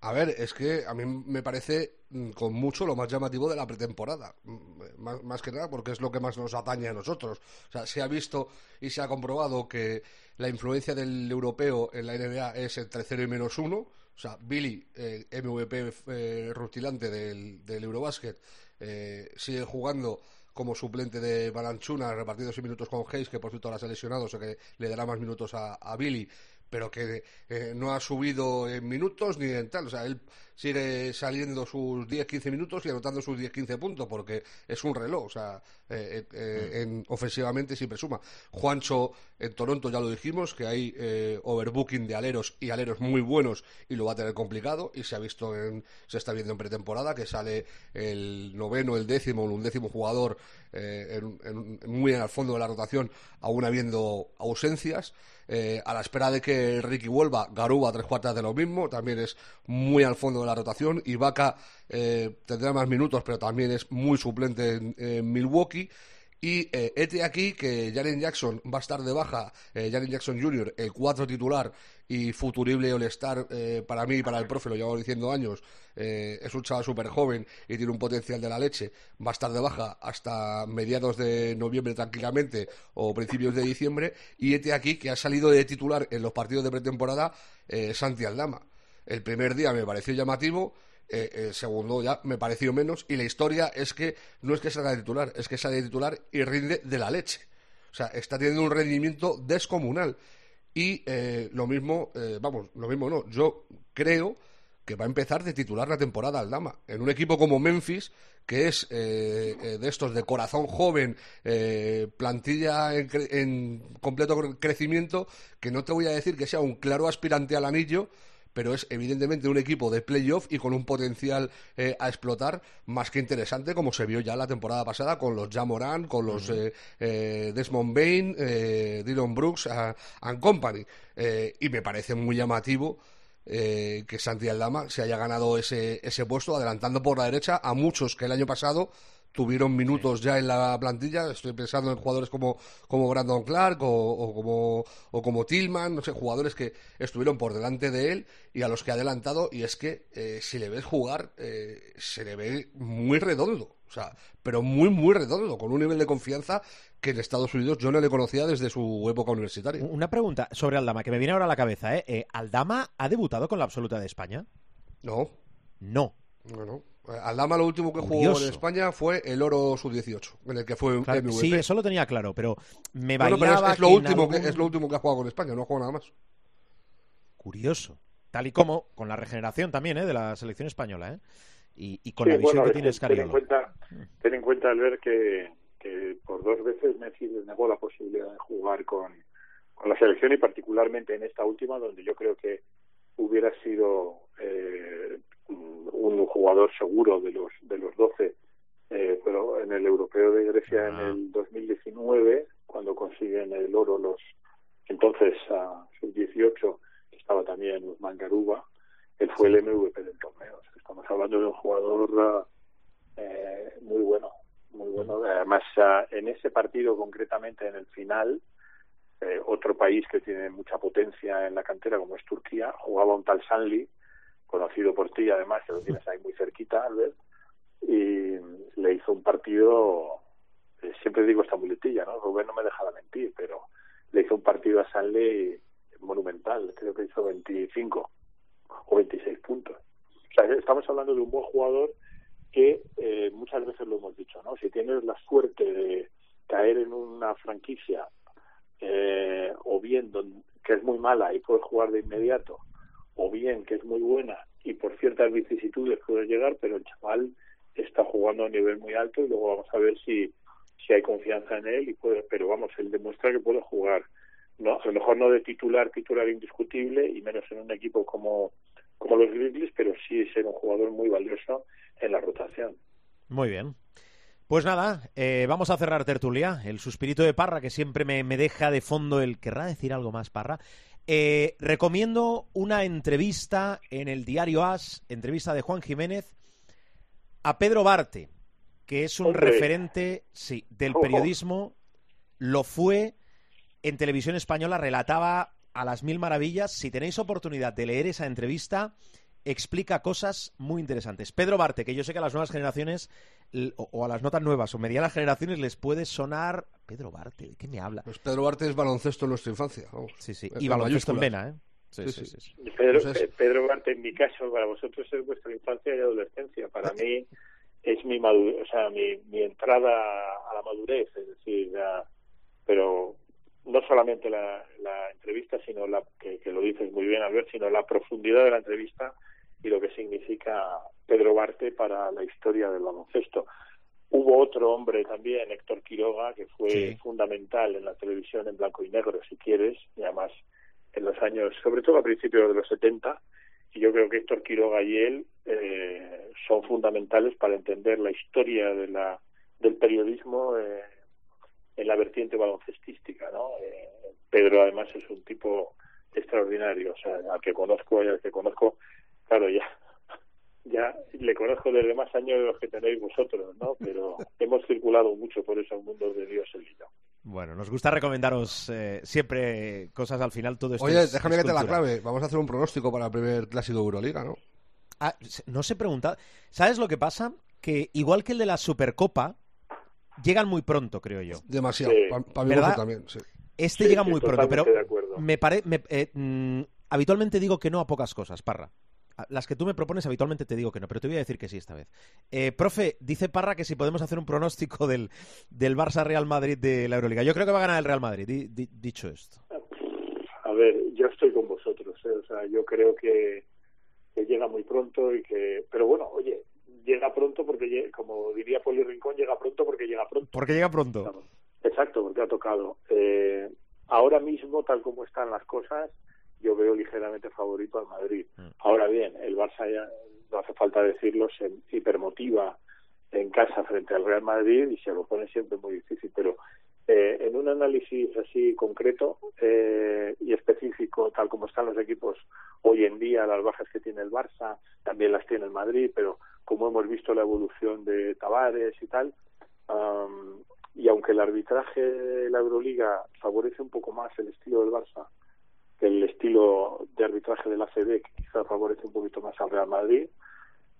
A ver, es que a mí me parece con mucho lo más llamativo de la pretemporada. Mm, más, que nada porque es lo que más nos atañe a nosotros. O sea, se ha visto y se ha comprobado que la influencia del europeo en la NBA es entre 0 y menos 1. O sea, Billy, eh, MVP eh, rutilante del, del Eurobasket, eh, sigue jugando como suplente de Balanchuna, repartido sin minutos con Hayes, que por cierto ahora ha lesionado, o sea que le dará más minutos a Billy pero que eh, no ha subido en minutos ni en tal. O sea, él sigue saliendo sus 10-15 minutos y anotando sus 10-15 puntos porque es un reloj. O sea, eh, eh, mm. en, ofensivamente siempre suma. Juancho en Toronto ya lo dijimos, que hay overbooking de aleros y aleros muy buenos y lo va a tener complicado. Y se ha visto en, se está viendo en pretemporada que sale el noveno, el décimo, el undécimo jugador muy en el fondo de la rotación, aún habiendo ausencias. Eh, a la espera de que Ricky vuelva, Garuba tres cuartas de lo mismo, también es muy al fondo de la rotación. y eh, tendrá más minutos, pero también es muy suplente en, Milwaukee. Y eh, este aquí que Jaren Jackson va a estar de baja, eh, Jackson Jr., el cuatro titular, y futurible All-Star eh, para mí y para el profe, lo llevo diciendo años, eh, es un chaval súper joven y tiene un potencial de la leche, va a estar de baja hasta mediados de noviembre tranquilamente o principios de diciembre, y este aquí que ha salido de titular en los partidos de pretemporada, eh, Santi Aldama. El primer día me pareció llamativo, el segundo ya me pareció menos, y la historia es que no es que salga de titular, es que sale de titular y rinde de la leche. O sea, está teniendo un rendimiento descomunal. Y eh, lo mismo, eh, vamos, lo mismo no, yo creo que va a empezar de titular la temporada al Dama. En un equipo como Memphis, que es eh, de estos de corazón joven, plantilla en, en, completo crecimiento, que no te voy a decir que sea un claro aspirante al anillo, pero es evidentemente un equipo de playoff y con un potencial eh, a explotar más que interesante, como se vio ya la temporada pasada con los Jamoran, con los eh, eh, Desmond Bain, Dylan Brooks and Company. y me parece muy llamativo. que Santi Aldama se haya ganado ese, ese puesto, adelantando por la derecha a muchos que el año pasado tuvieron minutos ya en la plantilla. Estoy pensando en jugadores como, como Brandon Clark o, como, o como Tillman, no sé, jugadores que estuvieron por delante de él y a los que ha adelantado. Y es que eh, si le ves jugar, eh, se le ve muy redondo. O sea, pero muy, muy redondo, con un nivel de confianza que en Estados Unidos yo no le conocía desde su época universitaria. Una pregunta sobre Aldama, que me viene ahora a la cabeza. ¿eh? eh ¿Aldama ha debutado con la absoluta de España? No. No. No, no. Aldama lo último que jugó en España fue el Oro Sub-18, en el que fue MVP. Sí, eso lo tenía claro, pero me bailaba es, lo último que, es lo último que ha jugado con España, no ha jugado nada más. Curioso. Tal y como con la regeneración también ¿eh? de la selección española, ¿eh? Y, con la visión que tiene. Ten en cuenta, ten en cuenta al ver que, por dos veces Messi le negó la posibilidad de jugar con, con la selección y particularmente en esta última, donde yo creo que hubiera sido eh, un jugador seguro de los de los 12 eh, pero en el europeo de Grecia en ah. el 2019 cuando consiguen el oro los entonces a sub 18 estaba también Usman Garuba él fue el MVP del torneo. Estamos hablando de un jugador eh, muy bueno muy bueno. Además en ese partido concretamente en el final eh, otro país que tiene mucha potencia en la cantera como es Turquía jugaba un tal Sanli conocido por ti además, que lo tienes ahí muy cerquita, Albert, y le hizo un partido, eh, siempre digo esta muletilla, ¿no? Rubén no me deja de mentir, pero le hizo un partido a Sanley monumental, creo que hizo 25 o 26 puntos. O sea, estamos hablando de un buen jugador que eh, muchas veces lo hemos dicho, ¿no? Si tienes la suerte de caer en una franquicia eh, o bien que es muy mala y puedes jugar de inmediato o bien que es muy buena y por ciertas vicisitudes puede llegar, pero el chaval está jugando a un nivel muy alto y luego vamos a ver si, si hay confianza en él y puede, pero vamos, él demuestra que puede jugar, no, a lo mejor no de titular, titular indiscutible y menos en un equipo como, como los Grizzlies, pero sí ser un jugador muy valioso en la rotación. Muy bien. Pues nada, eh, vamos a cerrar tertulia. El suspirito de Parra, que siempre me, me, deja de fondo el querrá decir algo más, Parra. Eh, recomiendo una entrevista en el diario As, entrevista de Juan Jiménez, a Pedro Barte, que es un referente sí, del periodismo, lo fue en televisión española, relataba a las mil maravillas. Si tenéis oportunidad de leer esa entrevista, explica cosas muy interesantes. Pedro Barte, que yo sé que a las nuevas generaciones o, a las notas nuevas o medianas generaciones les puede sonar Pedro Barte, ¿de qué me habla? Pues Pedro Barte es baloncesto en nuestra infancia. Sí, sí, y baloncesto en vena, ¿eh? Sí, sí, sí, Pedro, Pedro, Barte, en mi caso, para vosotros es vuestra infancia y adolescencia. Para mí es mi madurez, o sea, mi, mi entrada a la madurez, es decir, pero no solamente la, la entrevista, sino la que, que, lo dices muy bien, Albert, sino la profundidad de la entrevista y lo que significa Pedro Barte para la historia del baloncesto. Hubo otro hombre también, Héctor Quiroga, que fue fundamental en la televisión en blanco y negro, si quieres, y además en los años, sobre todo a principios de los 70, y yo creo que Héctor Quiroga y él eh, son fundamentales para entender la historia de la, del periodismo eh, en la vertiente baloncestística. ¿no? Eh, Pedro además es un tipo extraordinario, o sea, al que conozco y al que conozco, claro, ya ya le conozco desde más años de los que tenéis vosotros, ¿no? Pero hemos circulado mucho por esos mundos de Dios el hilo. Bueno, nos gusta recomendaros eh, siempre cosas al final, todo esto Oye, déjame que te la clave. Vamos a hacer un pronóstico para el primer clásico de Euroliga, ¿no? Ah, no se pregunta. ¿Sabes lo que pasa? Que igual que el de la Supercopa, llegan muy pronto, creo yo. Demasiado. Para mí también, sí. Este llega muy pronto, pero me parece... Eh, mm, habitualmente digo que no a pocas cosas, Parra. Las que tú me propones habitualmente te digo que no, pero te voy a decir que sí esta vez. Eh, profe, dice Parra que si podemos hacer un pronóstico del, del Barça Real Madrid de la Euroliga. Yo creo que va a ganar el Real Madrid, dicho esto. A ver, yo estoy con vosotros. ¿eh? O sea, yo creo que, llega muy pronto y que. Pero bueno, oye, llega pronto porque, como diría Poli Rincón, llega pronto porque llega pronto. Porque llega pronto. Exacto, porque ha tocado. Eh, ahora mismo, tal como están las cosas, yo veo ligeramente favorito al Madrid. Mm. Ahora bien, el Barça ya, no hace falta decirlo, se hipermotiva en casa frente al Real Madrid y se lo pone siempre muy difícil, pero eh, en un análisis así concreto eh, y específico, tal como están los equipos hoy en día, las bajas que tiene el Barça, también las tiene el Madrid, pero como hemos visto la evolución de Tavares y tal, y aunque el arbitraje de la Euroliga favorece un poco más el estilo del Barça el estilo de arbitraje de la ACB, que quizás favorece un poquito más al Real Madrid,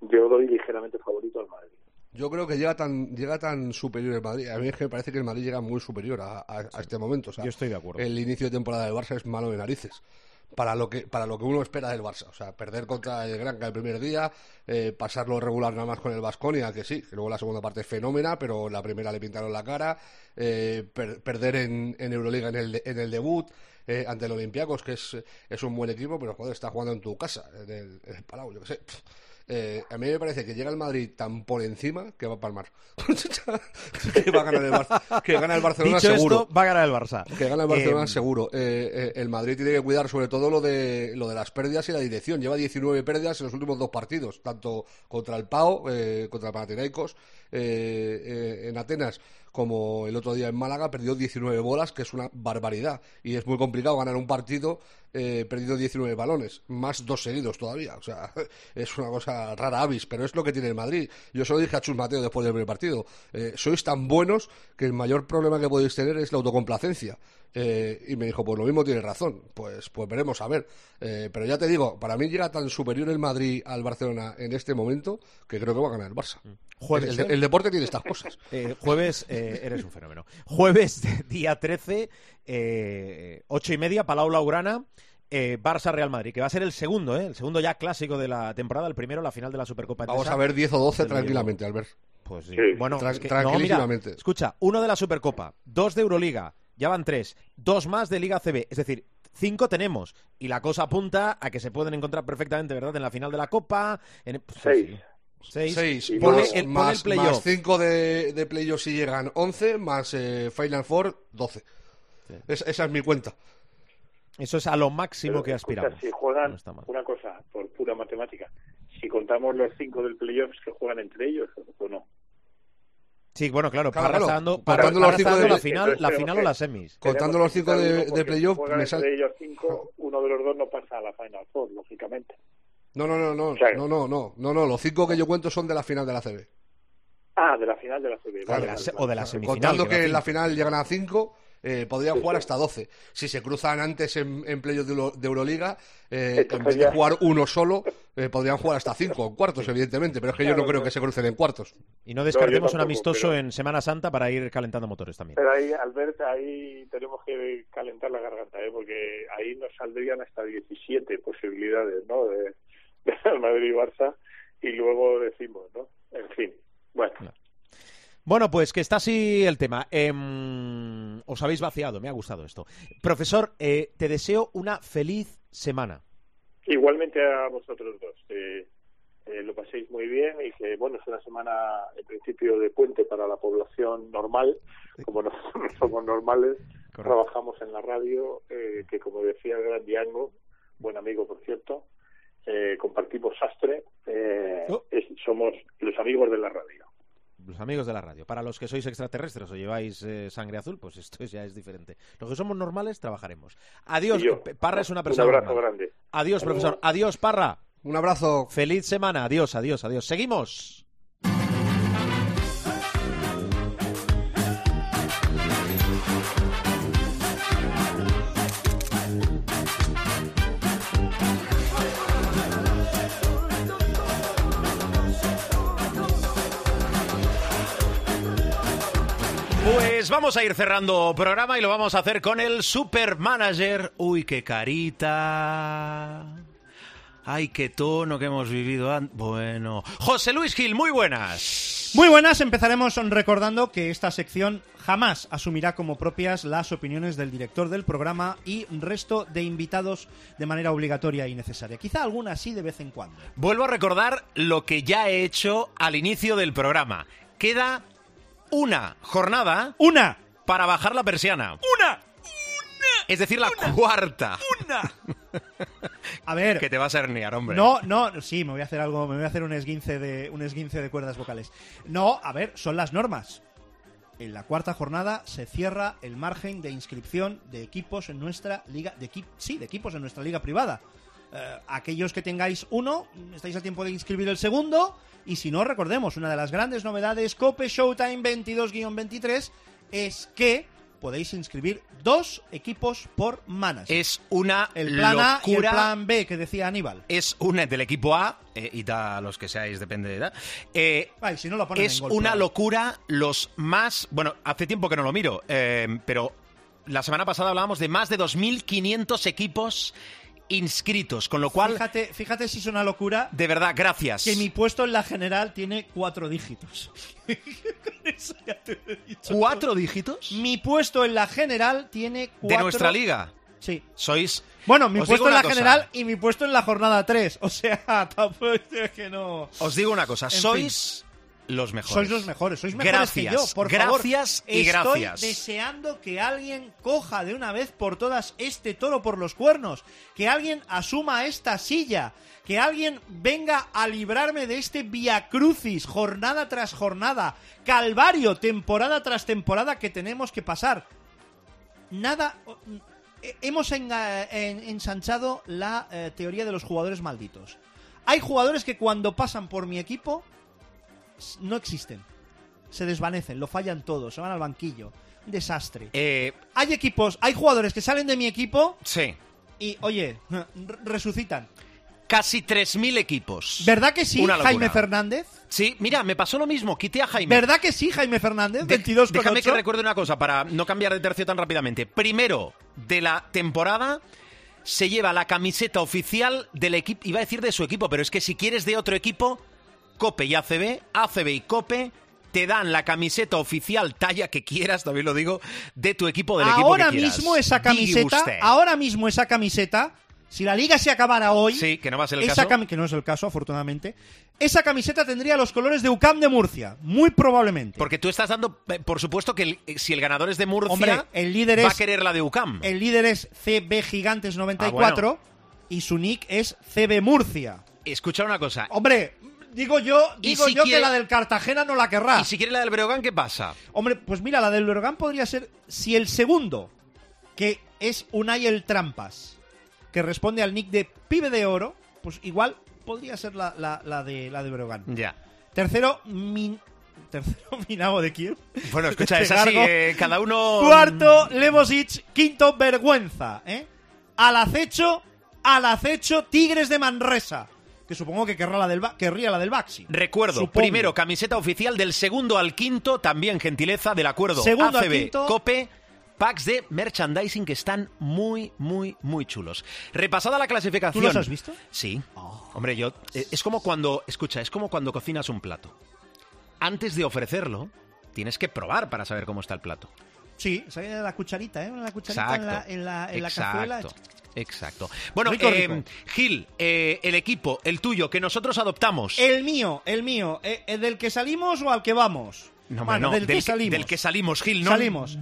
yo doy ligeramente favorito al Madrid. Yo creo que llega tan llega tan superior el Madrid. A mí es que me parece que el Madrid llega muy superior a, este momento. yo estoy de acuerdo. El inicio de temporada del Barça es malo de narices. Para lo que para lo que uno espera del Barça. O sea, perder contra el Granca el primer día, eh, pasarlo regular nada más con el Vasconia, que sí, que luego la segunda parte es fenómena, pero la primera le pintaron la cara. Eh, perder en, en Euroliga en el, en el debut. Eh, ante el Olympiacos, que es, es un buen equipo, pero joder, está jugando en tu casa, en el, en el Palau, yo qué sé. Eh, a mí me parece que llega el Madrid tan por encima que va a palmar. que va a ganar el. Que gana el Barcelona seguro. va a ganar el Barça. Que gana el Barcelona em, seguro. Eh, el Madrid tiene que cuidar sobre todo lo de lo de las pérdidas y la dirección. Lleva 19 pérdidas en los últimos dos partidos, tanto contra el Pau, contra el Panathinaikos en Atenas como el otro día en Málaga, perdió 19 bolas, que es una barbaridad. Y es muy complicado ganar un partido eh, perdido 19 balones, más dos seguidos todavía. O sea, es una cosa rara avis, pero es lo que tiene el Madrid. Yo solo dije a Chus Mateo después del primer partido, eh, sois tan buenos que el mayor problema que podéis tener es la autocomplacencia. Eh, y me dijo, pues lo mismo tiene razón. Pues, pues veremos a ver. Eh, pero ya te digo, para mí llega tan superior el Madrid al Barcelona en este momento que creo que va a ganar el Barça. Mm. Jueves, el, deporte tiene estas cosas. jueves, eres un fenómeno. Jueves, día 13, ocho y media, Palau Laurana. Eh, Barça Real Madrid, que va a ser el segundo, ¿eh? el segundo ya clásico de la temporada, el primero la final de la Supercopa. Vamos a ver 10 o 12 tranquilamente, Albert. Pues sí. Bueno, tranquilísimamente. escucha, uno de la Supercopa, dos de Euroliga, ya van tres, dos más de Liga CB, es decir, cinco tenemos y la cosa apunta a que se pueden encontrar perfectamente, ¿verdad? En la final de la Copa. En... Pues Seis. Seis. Seis. Más, el, más, más, cinco de, de playoffs si llegan 11, más eh, Final Four 12. esa es mi cuenta. Eso es a lo máximo que aspiramos. si juegan, una cosa, por pura matemática, si contamos los cinco del playoffs que juegan entre ellos o no. Sí, bueno, claro, para contando los cinco de la final, la final o las semis. Contando los cinco de, de playoff, me entre ellos cinco, uno de los dos no pasa a la Final Four, lógicamente. No, no, no, no, no, no, no, no, no, los cinco que yo cuento son de la final de la CB. Ah, de la final de la CB. o de la semifinal. Contando que, en la final llegan a cinco, eh, podrían jugar hasta 12. Si se cruzan antes en, en de, Euroliga, eh, en vez de jugar uno solo, eh, podrían jugar hasta 5 en cuartos, evidentemente, pero es que yo no creo que se crucen en cuartos. Y no descartemos un amistoso en Semana Santa para ir calentando motores también. Pero ahí, Albert, ahí tenemos que calentar la garganta, ¿eh? porque ahí nos saldrían hasta 17 posibilidades, ¿no? De, de Madrid y Barça, y luego decimos, ¿no? En fin. Bueno, Bueno, pues que está así el tema. Em, os habéis vaciado, me ha gustado esto. Profesor, eh, te deseo una feliz semana. igualmente a vosotros dos. eh, eh, lo paséis muy bien y que, bueno, es una semana en principio de puente para la población normal. Como nosotros no somos normales, trabajamos en la radio, eh, que como decía el gran Diango, buen amigo por cierto, eh, compartimos sastre, eh, Oh. es- somos los amigos de la radio. Los amigos de la radio. Para los que sois extraterrestres o lleváis eh, sangre azul, pues esto ya es diferente. Los que somos normales, trabajaremos. Adiós, Parra es una Un persona abrazo normal. grande. Adiós, profesor. Adiós, Parra. Un abrazo. Feliz semana. Adiós, adiós, adiós. Seguimos. Vamos a ir cerrando programa y lo vamos a hacer con el Supermanager. Uy, qué carita. Ay, qué tono que hemos vivido antes. Bueno. José Luis Gil, muy buenas. Muy buenas, empezaremos recordando que esta sección jamás asumirá como propias las opiniones del director del programa y resto de invitados de manera obligatoria y necesaria. Quizá alguna sí de vez en cuando. Vuelvo a recordar lo que ya he hecho al inicio del programa. Queda una jornada ¡Una! para bajar la persiana. ¡Una! Es decir, la cuarta. ¡Una! A ver, Que te vas a herniar, hombre. No, no, sí, me voy a hacer algo, me voy a hacer un esguince de un esguince de cuerdas vocales. No, a ver, son las normas. En la cuarta jornada se cierra el margen de inscripción de equipos en nuestra liga, de equi- sí, de equipos en nuestra liga privada. Eh, aquellos que tengáis uno, estáis a tiempo de inscribir el segundo. Y si no, recordemos, una de las grandes novedades Cope Showtime 22-23 es que podéis inscribir dos equipos por manas. Es una el plan A y el locura. plan B que decía Aníbal. Es una del equipo A, eh, y da los que seáis, depende de edad. Eh, Ay, si no lo ponen es en una locura los más... Bueno, hace tiempo que no lo miro, eh, pero la semana pasada hablábamos de más de 2.500 equipos inscritos, con lo cual, Fíjate, fíjate si es una locura de verdad, gracias. que mi puesto en la general tiene cuatro dígitos. Con eso ya te lo he dicho. ¿Cuatro dígitos? Mi puesto en la general tiene cuatro... De nuestra liga. Sí. Sois... Bueno, mi Os puesto en la cosa. general y mi puesto en la jornada 3. O sea, tampoco es que no... Os digo una cosa, En sois los mejores. Sois los mejores, sois mejores que Gracias, yo, por favor. gracias y Estoy gracias. deseando que alguien coja de una vez por todas este toro por los cuernos, que alguien asuma esta silla, que alguien venga a librarme de este via crucis, jornada tras jornada, calvario, temporada tras temporada que tenemos que pasar. Nada. eh, Hemos ensanchado la eh, teoría de los jugadores malditos. Hay jugadores que cuando pasan por mi equipo no existen. Se desvanecen, lo fallan todos, se van al banquillo. Un desastre. Eh, Hay equipos, hay jugadores que salen de mi equipo sí. y, oye, re- resucitan. Casi 3.000 equipos. ¿Verdad que sí, Una locura. Jaime Fernández? Sí, mira, me pasó lo mismo. Quité a Jaime. ¿Verdad que sí, Jaime Fernández? De- 22 con Déjame que 8. recuerde una cosa para no cambiar de tercio tan rápidamente. Primero de la temporada se lleva la camiseta oficial del equipo, iba a decir de su equipo, pero es que si quieres de otro equipo, Cope y ACB, ACB y Cope te dan la camiseta oficial talla que quieras, también lo digo, de tu equipo del equipo ahora que quieras. mismo esa camiseta, ahora mismo esa camiseta, si la liga se acabara hoy, Sí, que no va a ser el esa caso. que no es el caso, afortunadamente, esa camiseta tendría los colores de UCAM de Murcia, muy probablemente. Porque tú estás dando, eh, por supuesto, que el- eh, si el ganador es de Murcia, Hombre, el líder va es- a querer la de UCAM. El líder es CB Gigantes 94 y su nick es CB Murcia. Escucha una cosa. Hombre, digo yo, digo si yo quiere- que la del Cartagena no la querrá. Y si quiere la del Breogán, ¿qué pasa? Hombre, pues mira, la del Lorgan podría ser si el segundo, que es Unai el Trampas, que responde al nick de Pibe de Oro, pues igual podría ser la, la, la de la de Breogán. Ya. Tercero, Min... Tercero, Minago de Kiev. Bueno, escucha, es así, eh, cada uno... Cuarto, Lebosic. Quinto, Vergüenza. ¿eh? Al acecho, al acecho, Tigres de Manresa. Que supongo que querrá la del, Ba- querría la del Baxi. Recuerdo, Supongo. primero camiseta oficial del segundo al quinto, también gentileza del acuerdo Segundo al ACB, quinto. COPE, packs de merchandising que están muy, muy, muy chulos. Repasada la clasificación. ¿Tú los has visto? Sí. Hombre, yo... eh, es como cuando... Escucha, es como cuando cocinas un plato. antes de ofrecerlo, tienes que probar para saber cómo está el plato. Sí, sale la cucharita, ¿eh? La cucharita en la, en la, en la cazuela. Exacto. Bueno, Rico, eh, rico. Gil, eh, el equipo, el tuyo, que nosotros adoptamos. El mío, el mío. ¿eh, eh, ¿Del que salimos o al que vamos? No, bueno, no, del, que que- salimos. del que salimos, Gil, ¿no? Salimos.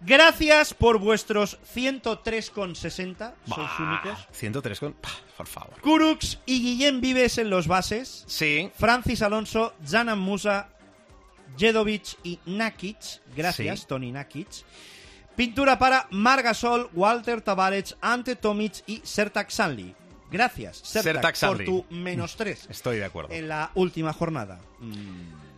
Gracias por vuestros 103,60. Sois únicos. 103 con... Por favor. Kurux y Guillem Vives en los bases. Sí. Francis Alonso, Janan Musa, Jedovic y Nakic. Gracias, Sí. Tony Nakic. Pintura para Margasol, Walter Tavares, Ante Tomic y Sertak Sanli. Gracias, Sertak, Sertak por tu menos 3 Estoy de acuerdo. en la última jornada.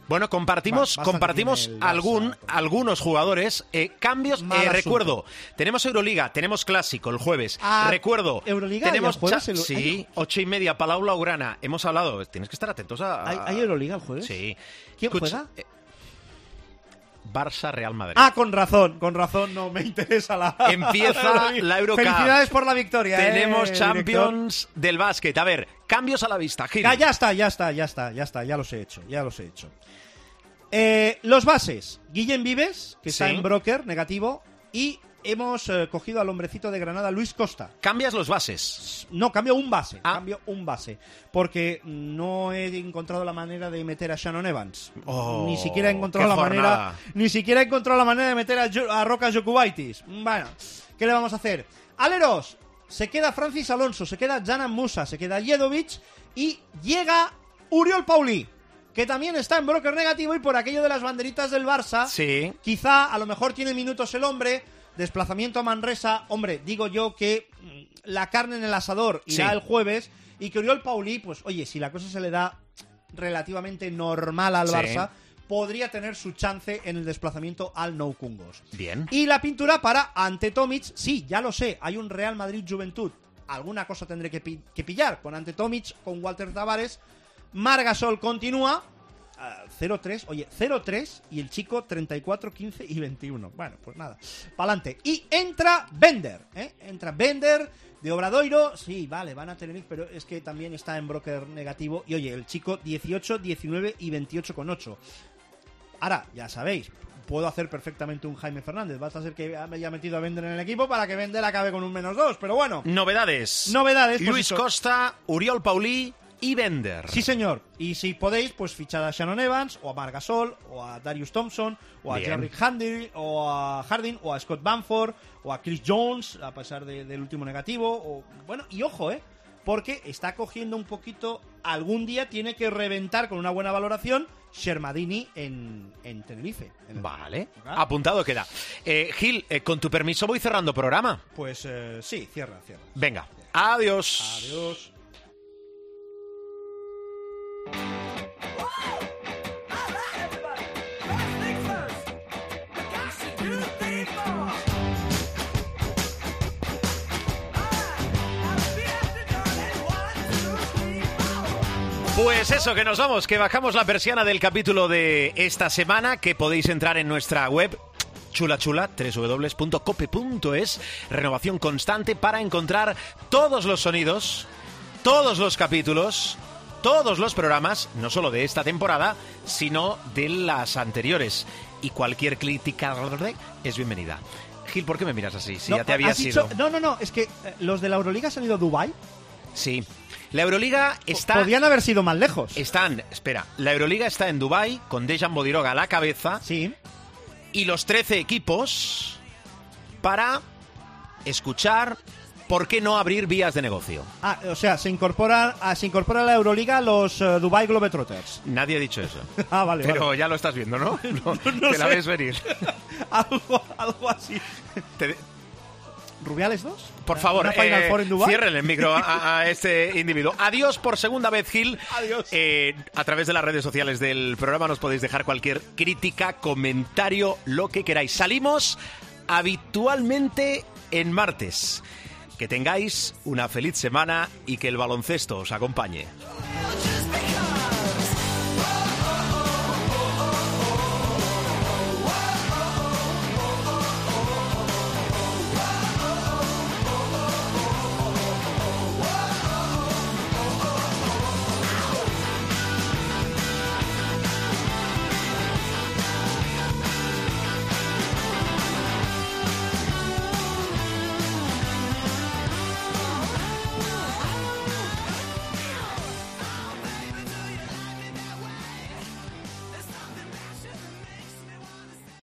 Bueno, compartimos, bastante compartimos algún, algunos jugadores. eh, cambios, eh, recuerdo, tenemos Euroliga, tenemos Clásico el jueves. Ah, recuerdo, Euroliga, tenemos ¿y el jueves el- Sí, hay- ocho y media, Palau Laurana. Hemos hablado, tienes que estar atentos a... ¿Hay, hay Euroliga el jueves? Sí. ¿Quién Escucha, juega? eh, Barça Real Madrid. Ah, con razón, con razón, no me interesa la. Empieza la Eurocup. Felicidades por la victoria. Tenemos eh, Champions del básquet. A ver, cambios a la vista, Gil. director. Ya, ya está, ya está, ya está, ya está, ya los he hecho, ya los he hecho. Eh, los bases, Guillem Vives, que está Sí. en broker, negativo, y hemos eh, cogido al hombrecito de Granada, Luis Costa. Cambias los bases. No, cambio un base, Ah. cambio un base, porque no he encontrado la manera de meter a Shannon Evans. Oh, ni siquiera he encontrado la manera, ni siquiera he encontrado la manera de meter a, a Roca Jokubaitis. Bueno, ¿qué le vamos a hacer? Aleros, se queda Francis Alonso, se queda Janan Musa, se queda Jedovic y llega Uriol Pauli, que también está en broker negativo y por aquello de las banderitas del Barça, Sí. Quizá a lo mejor tiene minutos el hombre, desplazamiento a Manresa, hombre, digo yo que mm, la carne en el asador irá Sí. el jueves y que Oriol Pauli, pues oye, si la cosa se le da relativamente normal al Sí. Barça, podría tener su chance en el desplazamiento al No Cungos. Bien. Y la pintura para Ante Tomic, sí, ya lo sé, hay un Real Madrid Juventud. Alguna cosa tendré que, pi- que pillar con Ante Tomic, con Walter Tavares. Margasol continúa. Ah, 0-3, oye, 0-3 y el chico 34, 15 y 21. Bueno, pues nada, pa'lante. Y entra Bender, ¿eh? Entra Bender de Obradoiro. Sí, vale, van a Tenerife, pero es que también está en broker negativo. Y oye, el chico 18, 19 y 28 con 8. Ahora, ya sabéis, puedo hacer perfectamente un Jaime Fernández. Basta ser que haya metido a Bender en el equipo para que Bender acabe con un menos 2. Pero bueno, Novedades. Novedades, Luis. Costa, Uriol Paulí y Bender. sí señor. Y si podéis, pues fichar a Shannon Evans, o a Margasol, o a Darius Thompson, o a. Jerry Harding, o a Harding, o a Scott Banford, o a Chris Jones, a pesar de- del último negativo. O, bueno, y ojo, ¿eh? Porque está cogiendo un poquito. Algún día tiene que reventar con una buena valoración Shermadini en, en Tenerife. En el- Vale, apuntado queda. Eh, Gil, eh, con tu permiso voy cerrando programa. Pues eh, sí, cierra, cierra. Venga, adiós. Adiós. Pues eso, que nos vamos, que bajamos la persiana del capítulo de esta semana, que podéis entrar en nuestra web chula chula www.cope.es renovación constante para encontrar todos los sonidos todos los capítulos todos los programas no solo de esta temporada sino de las anteriores y cualquier crítica es bienvenida Gil, ¿por qué me miras así? Si No, ya te habías has dicho- ido. No, no, no, es que eh, los de la Euroliga se han ido a Dubai. Sí. La Euroliga está Podrían haber sido más lejos. Están, espera, la Euroliga está en Dubai con Dejan Bodiroga a la cabeza Sí. y los 13 equipos para escuchar por qué no abrir vías de negocio. Ah, o sea, se incorpora, ah, se incorpora a la Euroliga los eh, Dubai Globetrotters. Nadie ha dicho eso. Ah, vale, Pero vale. ya lo estás viendo, ¿no? No, No te la ves venir. algo, algo así. Te- ¿Rubiales 2? por favor, ¿Una Final eh, cierren el micro a, a este individuo. Adiós por segunda vez, Gil. Adiós. Eh, a través de las redes sociales del programa nos podéis dejar cualquier crítica, comentario, lo que queráis. Salimos habitualmente en martes. Que tengáis una feliz semana y que el baloncesto os acompañe.